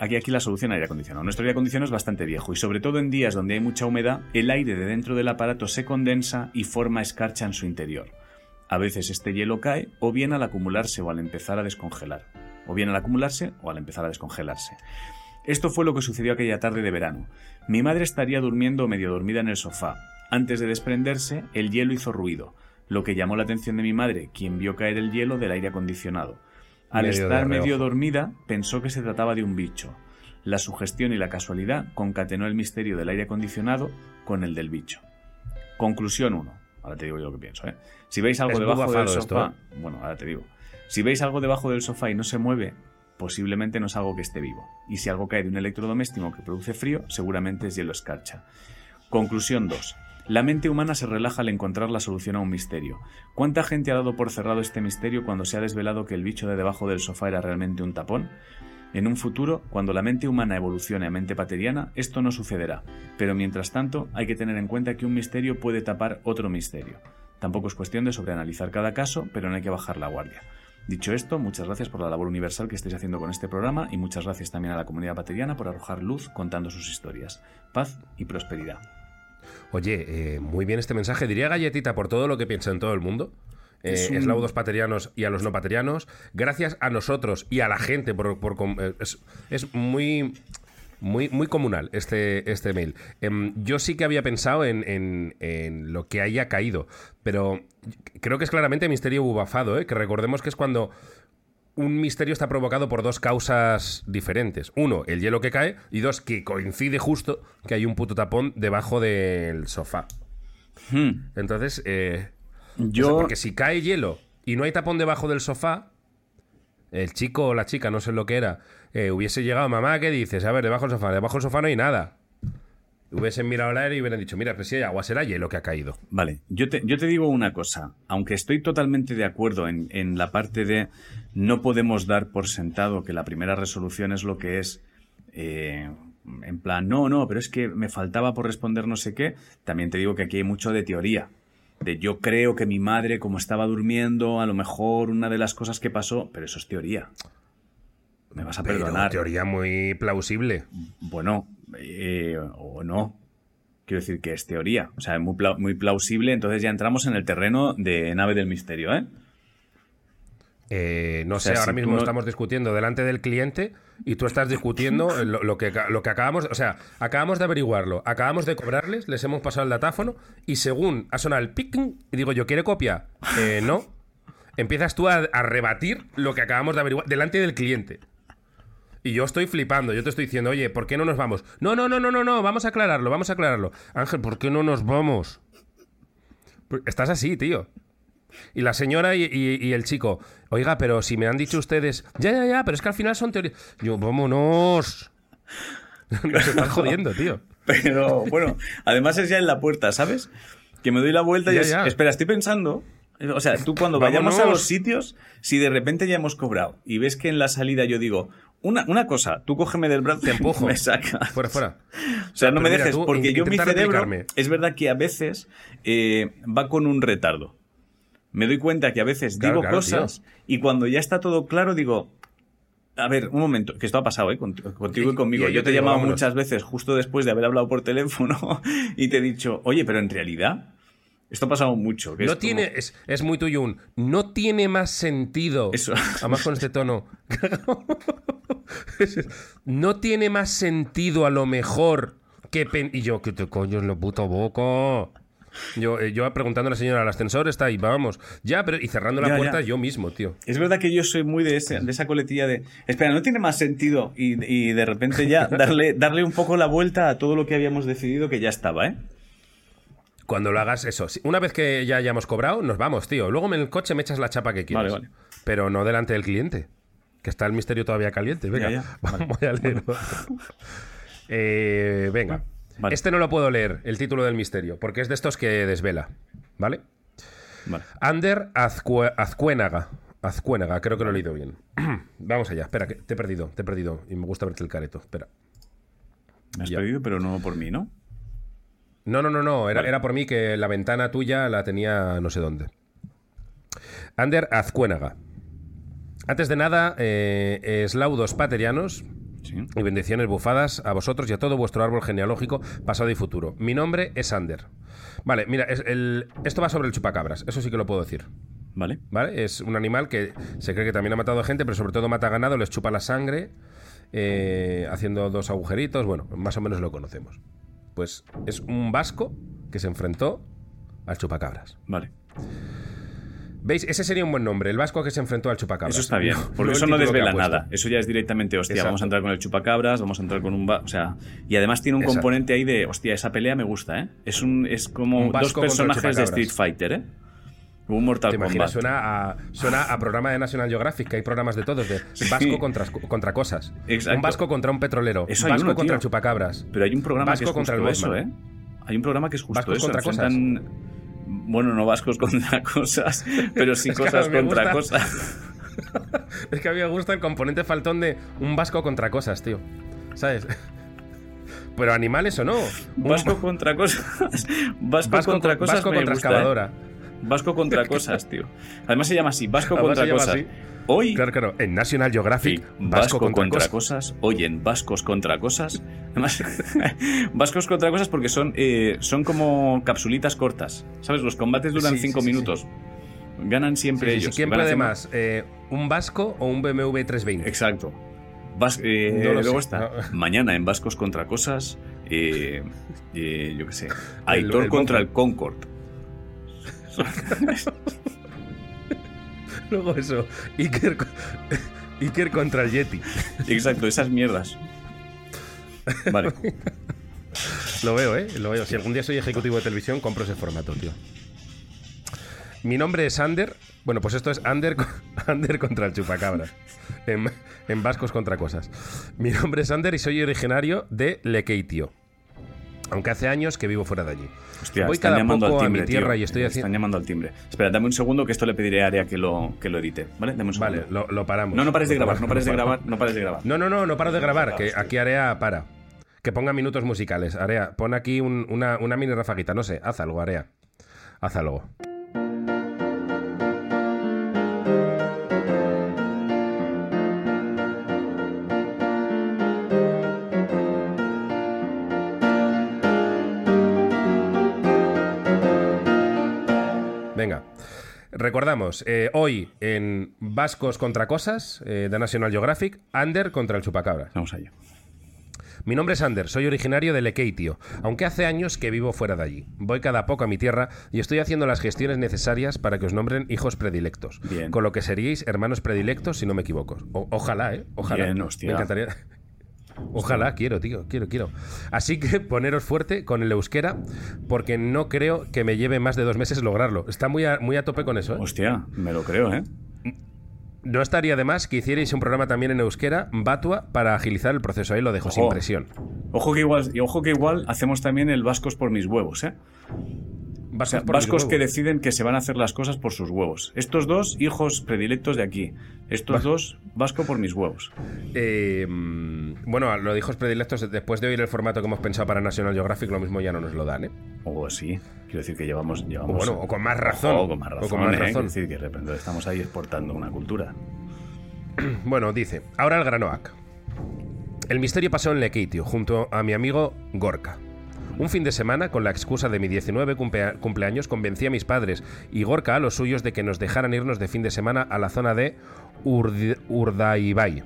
aquí, aquí la solución aire acondicionado. Nuestro aire acondicionado es bastante viejo y sobre todo en días donde hay mucha humedad, el aire de dentro del aparato se condensa y forma escarcha en su interior. A veces este hielo cae o bien al acumularse o al empezar a descongelar. O bien al acumularse o al empezar a descongelarse. Esto fue lo que sucedió aquella tarde de verano. Mi madre estaría durmiendo o medio dormida en el sofá. Antes de desprenderse, el hielo hizo ruido, lo que llamó la atención de mi madre, quien vio caer el hielo del aire acondicionado. Al Medio estar medio dormida, pensó que se trataba de un bicho. La sugestión y la casualidad concatenó el misterio del aire acondicionado con el del bicho. Conclusión 1. Ahora te digo yo lo que pienso, ¿eh? Si veis algo Es debajo del esto, sofá, bueno, ahora te digo. Si veis algo debajo del sofá y no se mueve, posiblemente no es algo que esté vivo. Y si algo cae de un electrodoméstico que produce frío, seguramente es hielo escarcha. Conclusión 2. La mente humana se relaja al encontrar la solución a un misterio. ¿Cuánta gente ha dado por cerrado este misterio cuando se ha desvelado que el bicho de debajo del sofá era realmente un tapón? En un futuro, cuando la mente humana evolucione a mente pateriana, esto no sucederá, pero mientras tanto hay que tener en cuenta que un misterio puede tapar otro misterio. Tampoco es cuestión de sobreanalizar cada caso, pero no hay que bajar la guardia. Dicho esto, muchas gracias por la labor universal que estáis haciendo con este programa y muchas gracias también a la comunidad pateriana por arrojar luz contando sus historias. Paz y prosperidad. Oye, eh, muy bien este mensaje. Diría galletita por todo lo que piensa en todo el mundo. Eh, Es un- Eslaudos paterianos y a los no paterianos. Gracias a nosotros y a la gente por... por eh, es, es muy... Muy, muy comunal este, este mail. Em, yo sí que había pensado en, en- en lo que haya caído, pero creo que es claramente misterio bubafado, ¿eh? que recordemos que es cuando un misterio está provocado por dos causas diferentes. Uno, el hielo que cae, y dos, que coincide justo que hay un puto tapón debajo del sofá. Hmm. Entonces, eh, Yo, o sea, porque si cae hielo y no hay tapón debajo del sofá, el chico o la chica, no sé lo que era, eh, hubiese llegado, mamá, ¿qué dices? A ver, debajo del sofá, debajo del sofá no hay nada. Hubiesen mirado al aire y hubieran dicho, mira, pues si hay agua, será hielo que ha caído. Vale, yo te, yo te digo una cosa, aunque estoy totalmente de acuerdo en, en la parte de no podemos dar por sentado que la primera resolución es lo que es, eh, en plan, no, no, pero es que me faltaba por responder no sé qué, también te digo que aquí hay mucho de teoría, de yo creo que mi madre, como estaba durmiendo, a lo mejor una de las cosas que pasó, pero eso es teoría. Me vas a Pero perdonar. teoría muy plausible. Bueno, eh, o no. Quiero decir que es teoría. O sea, es muy, pla- muy plausible. Entonces ya entramos en el terreno de nave del misterio, ¿eh? Eh, no O sea, sé, ahora si mismo no- estamos discutiendo delante del cliente y tú estás discutiendo lo, lo que, lo que acabamos, o sea, acabamos de averiguarlo, acabamos de cobrarles, les hemos pasado el datáfono y según ha sonado el picking y digo yo, ¿quiere copia? Eh, no. Empiezas tú a, a rebatir lo que acabamos de averiguar delante del cliente. Y yo estoy flipando, yo te estoy diciendo, oye, ¿por qué no nos vamos? No, no, no, no, no, no, vamos a aclararlo, vamos a aclararlo. Ángel, ¿por qué no nos vamos? Pues Estás así, tío. Y la señora y, y- y el chico, oiga, pero si me han dicho ustedes, ya, ya, ya, pero es que al final son teorías. Yo, vámonos. Nos estás jodiendo, tío. Pero bueno, además es ya en la puerta, ¿sabes? Que me doy la vuelta y Ya, es, ya. espera, estoy pensando. O sea, tú cuando vayamos a los sitios, si de repente ya hemos cobrado y ves que en la salida yo digo, una, una cosa, tú cógeme del brazo Te empujo. me sacas. Fuera, fuera. O sea, no me mira, dejes, porque yo mi cerebro replicarme. es verdad que a veces eh, va con un retardo. Me doy cuenta que a veces Claro, digo claro, cosas y cuando ya está todo claro digo, a ver, un momento, que esto ha pasado, ¿eh? Cont- Contigo y, conmigo. yo yo te he llamado vámonos. muchas veces justo después de haber hablado por teléfono y te he dicho, oye, pero en realidad, esto ha pasado mucho. que es No como- tiene, es, es muy tuyo un, no tiene más sentido. Eso. Además con este tono. no tiene más sentido a lo mejor que... pen- y yo, que te coño en la puta boca. Yo, eh, yo preguntando a la señora, el ascensor está ahí, vamos. Ya, pero y cerrando la Ya, puerta ya. yo mismo, tío. Es verdad que yo soy muy de, ese- de esa coletilla de, espera, no tiene más sentido y, y de repente ya darle, darle un poco la vuelta a todo lo que habíamos decidido que ya estaba, ¿eh? Cuando lo hagas eso, una vez que ya hayamos cobrado, nos vamos, tío. Luego en el coche me echas la chapa que quieras. Vale, vale. Pero no delante del cliente. Que está el misterio todavía caliente. Venga, Ya, ya. Vale. voy a leer. Eh, venga. Vale. Este no lo puedo leer, el título del misterio, porque es de estos que desvela. ¿Vale? Vale. Ander Azcue- Azcuénaga. Azcuénaga, creo que lo he leído bien. Vamos allá, espera, que te he perdido, te he perdido. Y me gusta verte el careto. Espera. Me has Ya. pedido, pero no por mí, ¿no? No, no, no, no. Era, Vale. era por mí que la ventana tuya la tenía no sé dónde. Ander Azcuénaga. Antes de nada, eh, eslaudos paterianos Sí. y bendiciones bufadas a vosotros y a todo vuestro árbol genealógico, pasado y futuro. Mi nombre es Ander. Vale, mira, es el- esto va sobre el chupacabras, eso sí que lo puedo decir. Vale. ¿Vale? Es un animal que se cree que también ha matado gente, pero sobre todo mata ganado, les chupa la sangre, eh, haciendo dos agujeritos. Bueno, más o menos lo conocemos. Pues es un vasco que se enfrentó al chupacabras. Vale. ¿Veis? Ese sería un buen nombre, el vasco que se enfrentó al chupacabras. Eso está bien, porque no eso no desvela nada. Eso ya es directamente, hostia, Exacto. vamos a entrar con el chupacabras, vamos a entrar con un... O sea, y además tiene un Exacto. componente ahí de, hostia, esa pelea me gusta, ¿eh? Es, un, es como Un dos vasco personajes de. Street Fighter, ¿eh? Un Mortal ¿Te imaginas? Kombat. Suena a, suena a programa de National Geographic, que hay programas de todos, de vasco contra, contra cosas. Exacto. Un vasco contra un petrolero. Eso vasco uno, contra el chupacabras. Pero hay un programa Vasco que es contra el justo eso, ¿eh? Hay un programa que es justo Vascos eso. contra cosas. Bueno, no vascos contra cosas, pero sí Es cosas contra gusta. cosas. Es que a mí me gusta el componente faltón de un vasco contra cosas, tío. ¿Sabes? Pero animales o no. Un Vasco contra cosas. Vasco, vasco contra con- cosas. vasco me contra gusta, ¿eh? Vasco contra cosas, tío. Además se llama así, Vasco Además contra cosas. así. Hoy, Claro, claro. En National Geographic, sí, Vasco, contra, cosas. cosas. Hoy en Vascos contra cosas. Además, Vascos contra cosas porque son, eh, son como capsulitas cortas. ¿Sabes? Los combates duran Sí, sí, cinco sí, minutos. Ganan siempre ellos. ¿Quién puede haciendo- más? Eh, ¿Un Vasco o un BMW 320? Exacto. Vas- eh, No lo luego sé, está no. mañana en Vascos contra cosas. eh, eh, yo qué sé. Aitor el contra el Concord. Luego eso. Iker, Iker contra el Yeti. Exacto, esas mierdas. Vale. Lo veo, ¿eh? Lo veo. Si algún día soy ejecutivo de televisión, compro ese formato, tío. Mi nombre es Ander. Bueno, pues esto es Ander, co- Ander contra el chupacabras. En, en vascos contra cosas. Mi nombre es Ander y soy originario de Lekeitio. Aunque hace años que vivo fuera de allí. Hostia, Voy están cada llamando poco al a mi tierra tío. y estoy Están haciendo... llamando al timbre. Espera, dame un segundo que esto le pediré a Area que lo, que lo edite. ¿Vale? Dame un segundo. Vale, lo, lo paramos. No, no pares de grabar, no pares de grabar, no pares de grabar. No, no, no, no paro de grabar, que aquí Area para. Que ponga minutos musicales. Area, pon aquí un- una, una mini rafaguita, no sé, haz algo, Area. Haz algo. Recordamos, eh, hoy en Vascos contra Cosas, eh, de National Geographic, Ander contra el Chupacabras. Vamos allá. Mi nombre es Ander, soy originario de Lekeitio, aunque hace años que vivo fuera de allí. Voy cada poco a mi tierra y estoy haciendo las gestiones necesarias para que os nombren hijos predilectos. Bien. Con lo que seríais hermanos predilectos si no me equivoco. O- ojalá, ¿eh? Ojalá. Bien, hostia. Me encantaría. Ojalá, quiero, tío, quiero, quiero. Así que poneros fuerte con el euskera, porque no creo que me lleve más de dos meses lograrlo. Está muy a, muy a tope con eso, ¿eh? Hostia, me lo creo, ¿eh? No estaría de más que hicierais un programa también en euskera, Batua, para agilizar el proceso. Ahí lo dejo sin presión. Ojo que igual, y ojo que igual hacemos también el vascos por mis huevos, ¿eh? O sea, Vascos que deciden que se van a hacer las cosas por sus huevos. Estos dos hijos predilectos de aquí. Estos dos vasco por mis huevos. Eh, mm, bueno, lo dijo predilectos después de oír el formato que hemos pensado para National Geographic, lo mismo ya no nos lo dan, ¿eh? O sí. Quiero decir que llevamos. O llevamos bueno, o con más razón. Ojo, con más razón. O con más ¿eh? razón. Quiero decir que de repente estamos ahí exportando una cultura. Bueno, dice, ahora el granoac. El misterio pasó en Lekeitio, junto a mi amigo Gorka. Un fin de semana, con la excusa de mi 19 cumplea- cumpleaños, convencí a mis padres y Gorka a los suyos de que nos dejaran irnos de fin de semana a la zona de Urdaibai.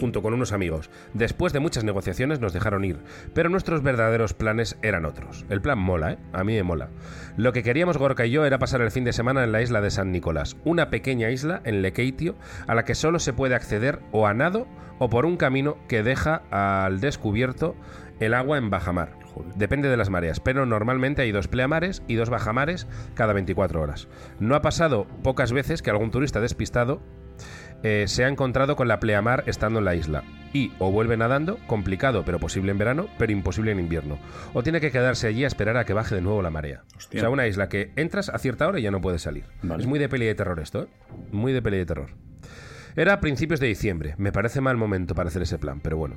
junto con unos amigos. Después de muchas negociaciones nos dejaron ir, pero nuestros verdaderos planes eran otros. El plan mola, ¿eh? A mí me mola. Lo que queríamos Gorka y yo era pasar el fin de semana en la isla de San Nicolás, una pequeña isla en Lekeitio a la que solo se puede acceder o a nado o por un camino que deja al descubierto el agua en bajamar. Depende de las mareas, pero normalmente hay dos pleamares y dos bajamares cada 24 horas. No ha pasado pocas veces que algún turista despistado eh, se ha encontrado con la pleamar estando en la isla. Y o vuelve nadando, complicado pero posible en verano, pero imposible en invierno. O tiene que quedarse allí a esperar a que baje de nuevo la marea. Hostia. O sea, una isla que entras a cierta hora y ya no puedes salir. Vale. Es muy de peli de terror esto, ¿eh? Muy de peli de terror. Era a principios de diciembre. Me parece mal momento para hacer ese plan, pero bueno.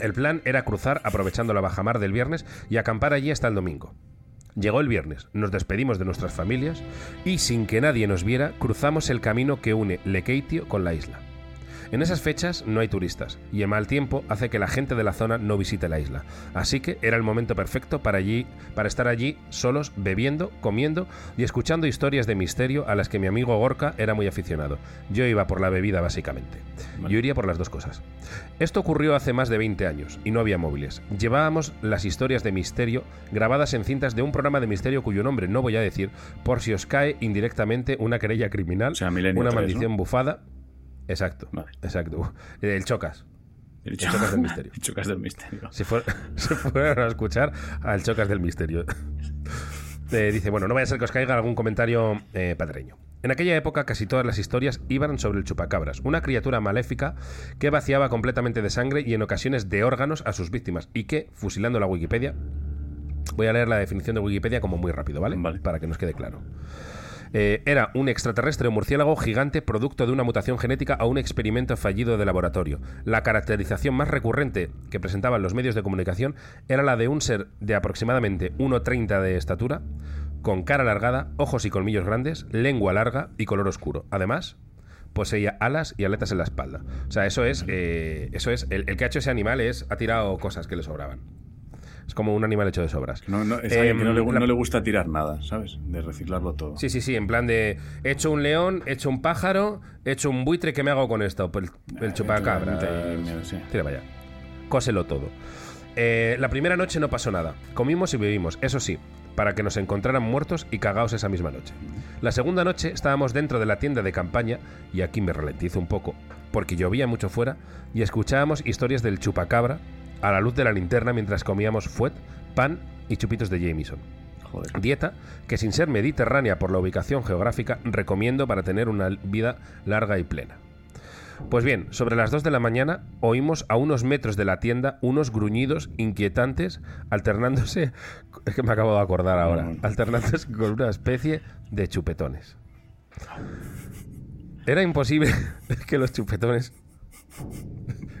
El plan era cruzar aprovechando la bajamar del viernes y acampar allí hasta el domingo. Llegó el viernes, nos despedimos de nuestras familias y, sin que nadie nos viera, cruzamos el camino que une Lekeitio con la isla. En esas fechas no hay turistas y el mal tiempo hace que la gente de la zona no visite la isla. Así que era el momento perfecto para, allí, para estar allí solos, bebiendo, comiendo y escuchando historias de misterio a las que mi amigo Gorka era muy aficionado. Yo iba por la bebida básicamente. Vale. Yo iría por las dos cosas. Esto ocurrió hace más de 20 años y no había móviles. Llevábamos las historias de misterio grabadas en cintas de un programa de misterio cuyo nombre no voy a decir por si os cae indirectamente una querella criminal, O sea, Milenio una 3, maldición bufada. Exacto, Vale. exacto. El chocas. El Chocas del misterio. El Chocas del misterio. Se, fue- se fueron a escuchar al Chocas del Misterio. Eh, dice, bueno, no vaya a ser que os caiga algún comentario eh, padreño. En aquella época casi todas las historias iban sobre el chupacabras, una criatura maléfica que vaciaba completamente de sangre y en ocasiones de órganos a sus víctimas y que, fusilando la Wikipedia, voy a leer la definición de Wikipedia como muy rápido, ¿vale? Vale. Para que nos quede claro. Eh, era un extraterrestre murciélago gigante producto de una mutación genética a un experimento fallido de laboratorio. La caracterización más recurrente que presentaban los medios de comunicación era la de un ser de aproximadamente 1,30 de estatura, con cara alargada, ojos y colmillos grandes, lengua larga y color oscuro. Además, poseía alas y aletas en la espalda. O sea, eso es. eh, eso es. El, el que ha hecho ese animal es. ha tirado cosas que le sobraban. Es como un animal hecho de sobras. No, no, es alguien que no le, Em, la- no le gusta tirar nada, ¿sabes? De reciclarlo todo. Sí, sí, sí, en plan de he hecho un león, he hecho un pájaro, he hecho un buitre, ¿qué me hago con esto? Pues el, el chupacabra. Totalmente, sí. Tira para allá. Cóselo todo. Eh, la primera noche no pasó nada. Comimos y bebimos, eso sí, para que nos encontraran muertos y cagados esa misma noche. La segunda noche estábamos dentro de la tienda de campaña, y aquí me ralentizo un poco, porque llovía mucho fuera, y escuchábamos historias del chupacabra a la luz de la linterna mientras comíamos fuet, pan y chupitos de Jameson. Joder. Dieta que sin ser mediterránea por la ubicación geográfica recomiendo para tener una vida larga y plena. Pues bien, sobre las 2 de la mañana oímos a unos metros de la tienda unos gruñidos inquietantes alternándose, es que me acabo de acordar ahora, Mm. alternándose con una especie de chupetones. Era imposible que los chupetones...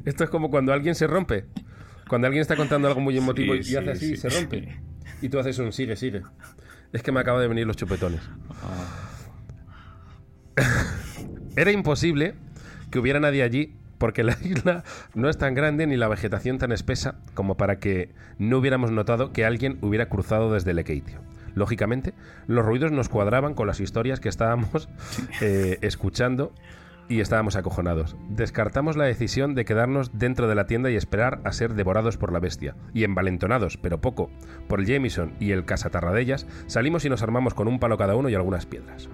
Esto es como cuando alguien se rompe. Cuando alguien está contando algo muy emotivo y hace así, sí, se rompe. Y tú haces un sigue, sigue. Es que me acaban de venir los chupetones. Era imposible que hubiera nadie allí porque la isla no es tan grande ni la vegetación tan espesa como para que no hubiéramos notado que alguien hubiera cruzado desde Lekeitio. Lógicamente, los ruidos nos cuadraban con las historias que estábamos eh, escuchando y estábamos acojonados. Descartamos la decisión de quedarnos dentro de la tienda y esperar a ser devorados por la bestia. Y envalentonados, pero poco, por el Jameson y el casatarradellas, salimos y nos armamos con un palo cada uno y algunas piedras.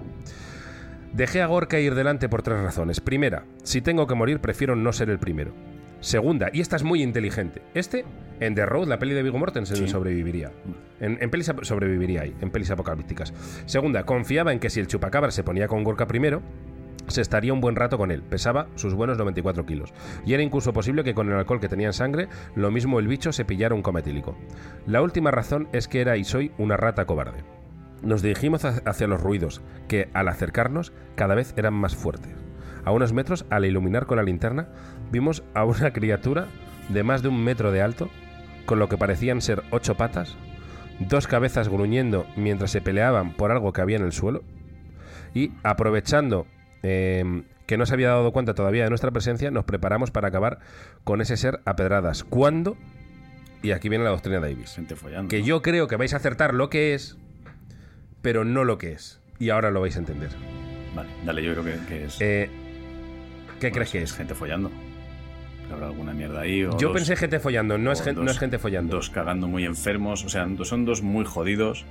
Dejé a Gorka ir delante por tres razones. Primera, si tengo que morir, prefiero no ser el primero. Segunda, y esta es muy inteligente. Este, en The Road, la peli de Viggo Mortensen, Sí. sobreviviría. En, en pelis sobreviviría ahí, en pelis apocalípticas. Segunda, confiaba en que si el chupacabra se ponía con Gorka primero, se estaría un buen rato con él. Pesaba sus buenos 94 kilos. Y era incluso posible que con el alcohol que tenía en sangre, lo mismo el bicho se pillara un coma etílico. La última razón es que era y soy una rata cobarde. Nos dirigimos ha- hacia los ruidos, que al acercarnos cada vez eran más fuertes. A unos metros, al iluminar con la linterna, vimos a una criatura de más de un metro de alto, con lo que parecían ser ocho patas, dos cabezas gruñendo mientras se peleaban por algo que había en el suelo, y aprovechando eh, que no se había dado cuenta todavía de nuestra presencia, nos preparamos para acabar con ese ser a pedradas. ¿Cuándo? Y aquí viene la doctrina Davis Gente follando. que ¿no? yo creo que vais a acertar lo que es, pero no lo que es. Y ahora lo vais a entender. Vale, dale, yo creo que, que es. Eh, ¿Qué bueno, crees que es? gente follando. Habrá alguna mierda ahí. o Yo dos- pensé gente follando, no es, gen- no dos- es gente follando. Dos cagando muy enfermos. O sea, son dos muy jodidos.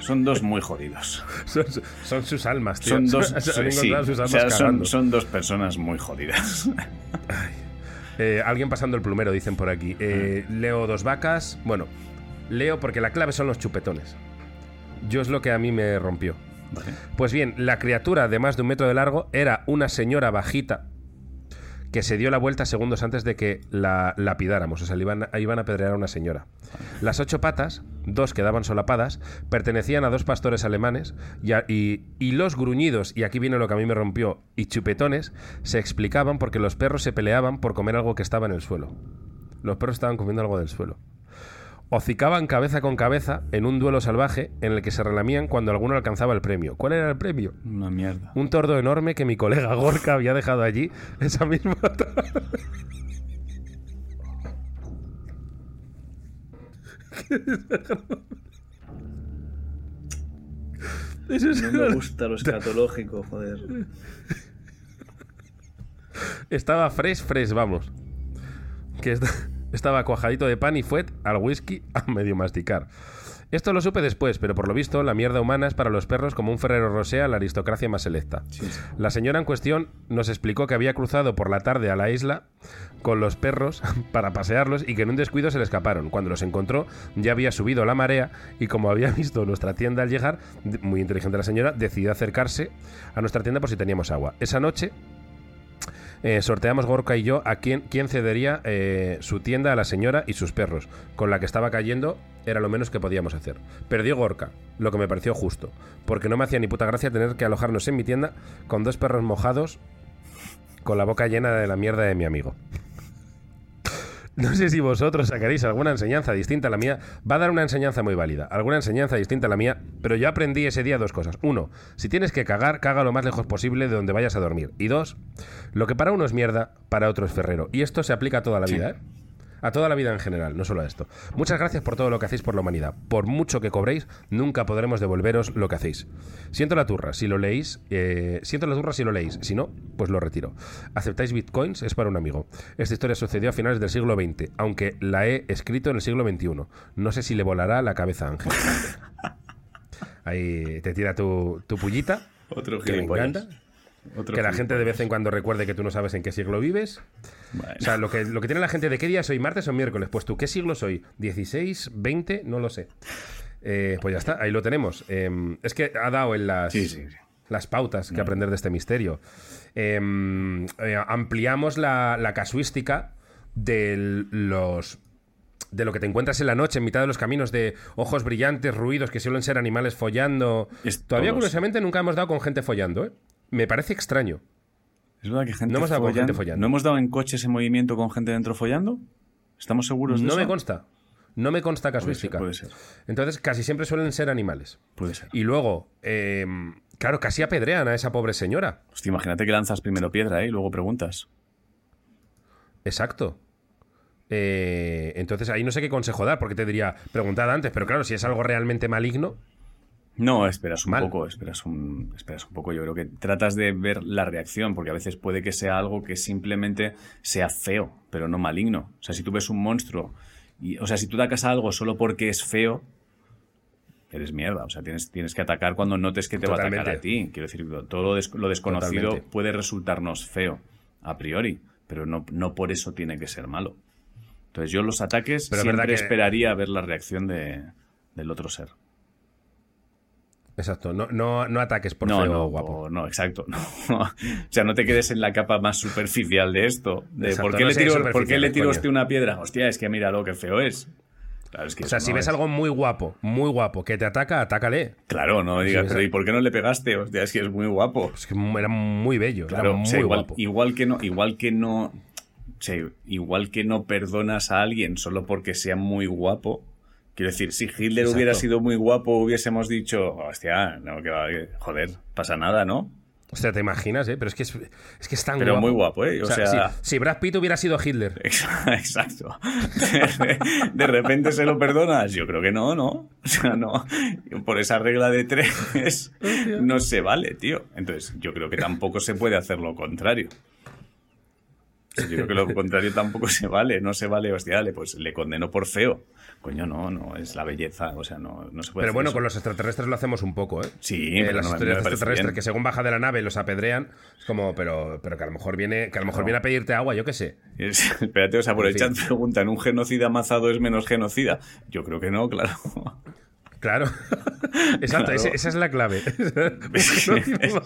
Son dos muy jodidos. Son, son sus almas, tío. Son dos. Sí, o sea, son, dos personas muy jodidas. Eh, alguien pasando el plumero, dicen por aquí. Eh, Leo dos vacas. Bueno, leo porque la clave son los chupetones. Yo es lo que a mí me rompió. Vale. Pues bien, la criatura de más de un metro de largo era una señora bajita que se dio la vuelta segundos antes de que la lapidáramos. O sea, iban, a apedrear a una señora. Las ocho patas, dos quedaban solapadas, pertenecían a dos pastores alemanes y, y- y los gruñidos, y aquí viene lo que a mí me rompió, y chupetones, se explicaban porque los perros se peleaban por comer algo que estaba en el suelo. Los perros estaban comiendo algo del suelo. Hocicaban cabeza con cabeza en un duelo salvaje en el que se relamían cuando alguno alcanzaba el premio. ¿Cuál era el premio? Una mierda. Un tordo enorme que mi colega Gorka había dejado allí esa misma tarde. Eso es- No me gusta lo escatológico, joder. Estaba fresh, fresh, vamos. Que est- estaba cuajadito de pan y fuet al whisky a medio masticar. Esto lo supe después, pero por lo visto la mierda humana es para los perros como un Ferrero Rocher a la aristocracia más selecta. La señora en cuestión nos explicó que había cruzado por la tarde a la isla con los perros para pasearlos y que en un descuido se le escaparon. Cuando los encontró ya había subido la marea y como había visto nuestra tienda al llegar, muy inteligente la señora, decidió acercarse a nuestra tienda por si teníamos agua. Esa noche eh, sorteamos Gorka y yo a quién, quién cedería eh, su tienda a la señora y sus perros. Con la que estaba cayendo era lo menos que podíamos hacer. Perdió Gorka, lo que me pareció justo, porque no me hacía ni puta gracia tener que alojarnos en mi tienda con dos perros mojados con la boca llena de la mierda de mi amigo. No sé si vosotros sacaréis alguna enseñanza distinta a la mía. Va a dar una enseñanza muy válida, alguna enseñanza distinta a la mía, pero yo aprendí ese día dos cosas. Uno, si tienes que cagar, caga lo más lejos posible de donde vayas a dormir. Y dos, lo que para uno es mierda, para otro es ferrero. Y esto se aplica a toda la vida, ¿eh? A toda la vida en general, no solo a esto. Muchas gracias por todo lo que hacéis por la humanidad. Por mucho que cobréis, nunca podremos devolveros lo que hacéis. Siento la turra si lo leéis. eh, siento la turra si lo leéis. Si no, pues lo retiro. ¿Aceptáis bitcoins? Es para un amigo. Esta historia sucedió a finales del siglo XX, aunque la he escrito en el siglo XXI. No sé si le volará la cabeza a Ángel. Ahí te tira tu, tu pullita. Otro Que me encanta. Otro Que la gente de vez en cuando recuerde que tú no sabes en qué siglo vives. Bueno. O sea, lo que, lo que tiene la gente de qué día soy, martes o miércoles. Pues tú, ¿qué siglo soy? ¿16? ¿20? No lo sé. Eh, pues ya está, ahí lo tenemos. Eh, es que ha dado en las, Sí, sí, sí. las pautas que aprender de este misterio. Eh, eh, ampliamos la, la casuística de los de lo que te encuentras en la noche en mitad de los caminos de ojos brillantes, ruidos que suelen ser animales follando. Es Todavía todos. curiosamente nunca hemos dado con gente follando, ¿eh? Me parece extraño. Es verdad que gente No hemos dado con follando- gente follando. ¿No hemos dado en coches en movimiento con gente dentro follando? ¿Estamos seguros de No eso? me consta. No me consta Puede ser, casuística. puede ser. Entonces, casi siempre suelen ser animales. Puede ser. Y luego, eh, claro, casi apedrean a esa pobre señora. Hostia, imagínate que lanzas primero piedra ¿eh? y luego preguntas. Exacto. Eh, entonces ahí no sé qué consejo dar, porque te diría, preguntad antes, pero claro, si es algo realmente maligno, No, esperas un Mal. poco, esperas un, esperas un poco. Yo creo que tratas de ver la reacción, porque a veces puede que sea algo que simplemente sea feo, pero no maligno. O sea, si tú ves un monstruo, y, o sea, si tú atacas a algo solo porque es feo, eres mierda. O sea, tienes, tienes que atacar cuando notes que te va a atacar a ti. Quiero decir, todo lo, des- lo desconocido Totalmente. puede resultarnos feo, a priori, pero no, no por eso tiene que ser malo. Entonces yo los ataques Pero siempre que- esperaría ver la reacción de, del otro ser. Exacto, no, no, no ataques por no, feo no, guapo. no, exacto. no. o sea, no te quedes en la capa más superficial de esto. De Exacto, ¿por, qué le tiro, ¿Por qué le tiro usted una piedra? Hostia, es que míralo, qué feo es. Claro, es que O sea, si ves es- algo muy guapo, muy guapo, que te ataca, atácale. Claro, no me digas, Sí, pero ¿y por qué no le pegaste? Hostia, es que es muy guapo. Es que era muy bello, Claro, era o muy sea, igual, guapo. igual que no, igual que no, o sea, igual que no perdonas a alguien solo porque sea muy guapo. Quiero decir, si Hitler Exacto. hubiera sido muy guapo, hubiésemos dicho, hostia, no, que va, joder, pasa nada, ¿no? O sea, te imaginas, ¿eh? Pero es que es, es, que es tan Pero guapo. muy guapo, ¿eh? O sea- si, si Brad Pitt hubiera sido Hitler. Exacto. De, de repente se lo perdonas. Yo creo que no, ¿no? O sea, no. Por esa regla de tres no se vale, tío. Entonces, yo creo que tampoco se puede hacer lo contrario. Yo creo que lo contrario tampoco se vale. No se vale, hostia, dale, pues le condeno por feo. Coño, no, no, es la belleza. O sea, no, no se puede Pero hacer bueno, eso. con los extraterrestres lo hacemos un poco, ¿eh? Sí, Eh, pero las no, extraterrestres bien. que según baja de la nave los apedrean, es como, pero, pero que a lo mejor viene, que a lo mejor viene a pedirte agua, yo qué sé. Es- espérate, o sea, por En el fin. chat preguntan, ¿un genocida amazado es menos genocida? Yo creo que no, claro. Claro. Exacto, Claro. esa es la clave. Es ¿No? Tipo,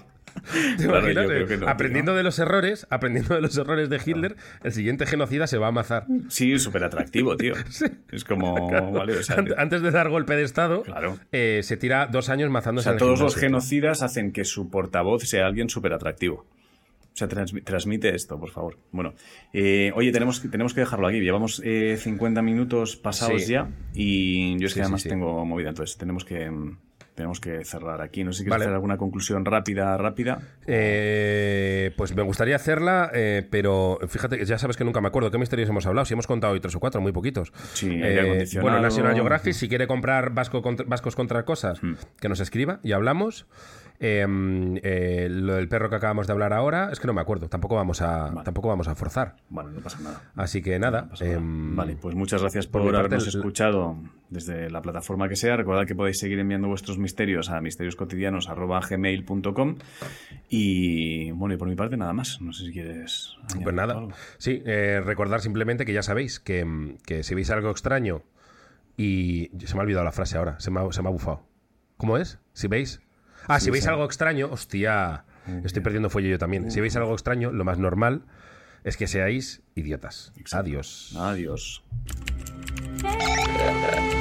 ¿Te Claro, imaginas, yo creo que no, aprendiendo de los errores, aprendiendo de los errores de Hitler, el siguiente genocida se va a amazar. Sí, súper atractivo, tío. Es como, vale, o sea, Antes de dar golpe de estado, Claro. eh, se tira dos años o mazándose sea, al todos los genocidas hacen que su portavoz sea alguien súper atractivo. O sea, transmi- transmite esto, por favor. Bueno, eh, oye, tenemos, que- tenemos que dejarlo aquí. Llevamos eh, 50 minutos pasados Sí. ya y yo es que Sí, sí, además sí. tengo movida, entonces tenemos que, mm, tenemos que cerrar aquí. No sé si quieres Vale. hacer alguna conclusión rápida, rápida. Eh, pues me gustaría hacerla, eh, pero fíjate, que ya sabes que nunca me acuerdo qué misterios hemos hablado. Si hemos contado hoy tres o cuatro, muy poquitos. Sí, acondicionado. bueno, National Geographic, si quiere comprar vasco contra- vascos contra cosas, Hmm. que nos escriba y hablamos. Eh, eh, lo del perro que acabamos de hablar ahora, es que no me acuerdo. Tampoco vamos a, Vale. tampoco vamos a forzar. Bueno, no pasa nada. Así que nada. No pasa nada. em, Vale, pues muchas gracias por, habernos el- escuchado desde la plataforma que sea. Recordad que podéis seguir enviando vuestros misterios a misterioscotidianos.gmail.com y bueno, y por mi parte nada más. No sé si quieres... Pues nada. algo. Sí, eh, recordar simplemente que ya sabéis que, mm, que si veis algo extraño y. Se me ha olvidado la frase ahora, se me ha, se me ha bufado. ¿Cómo es? Si veis. Ah, si veis algo extraño, hostia, estoy perdiendo fuelle yo también. Si veis algo extraño, lo más normal es que seáis idiotas. Adiós. Adiós.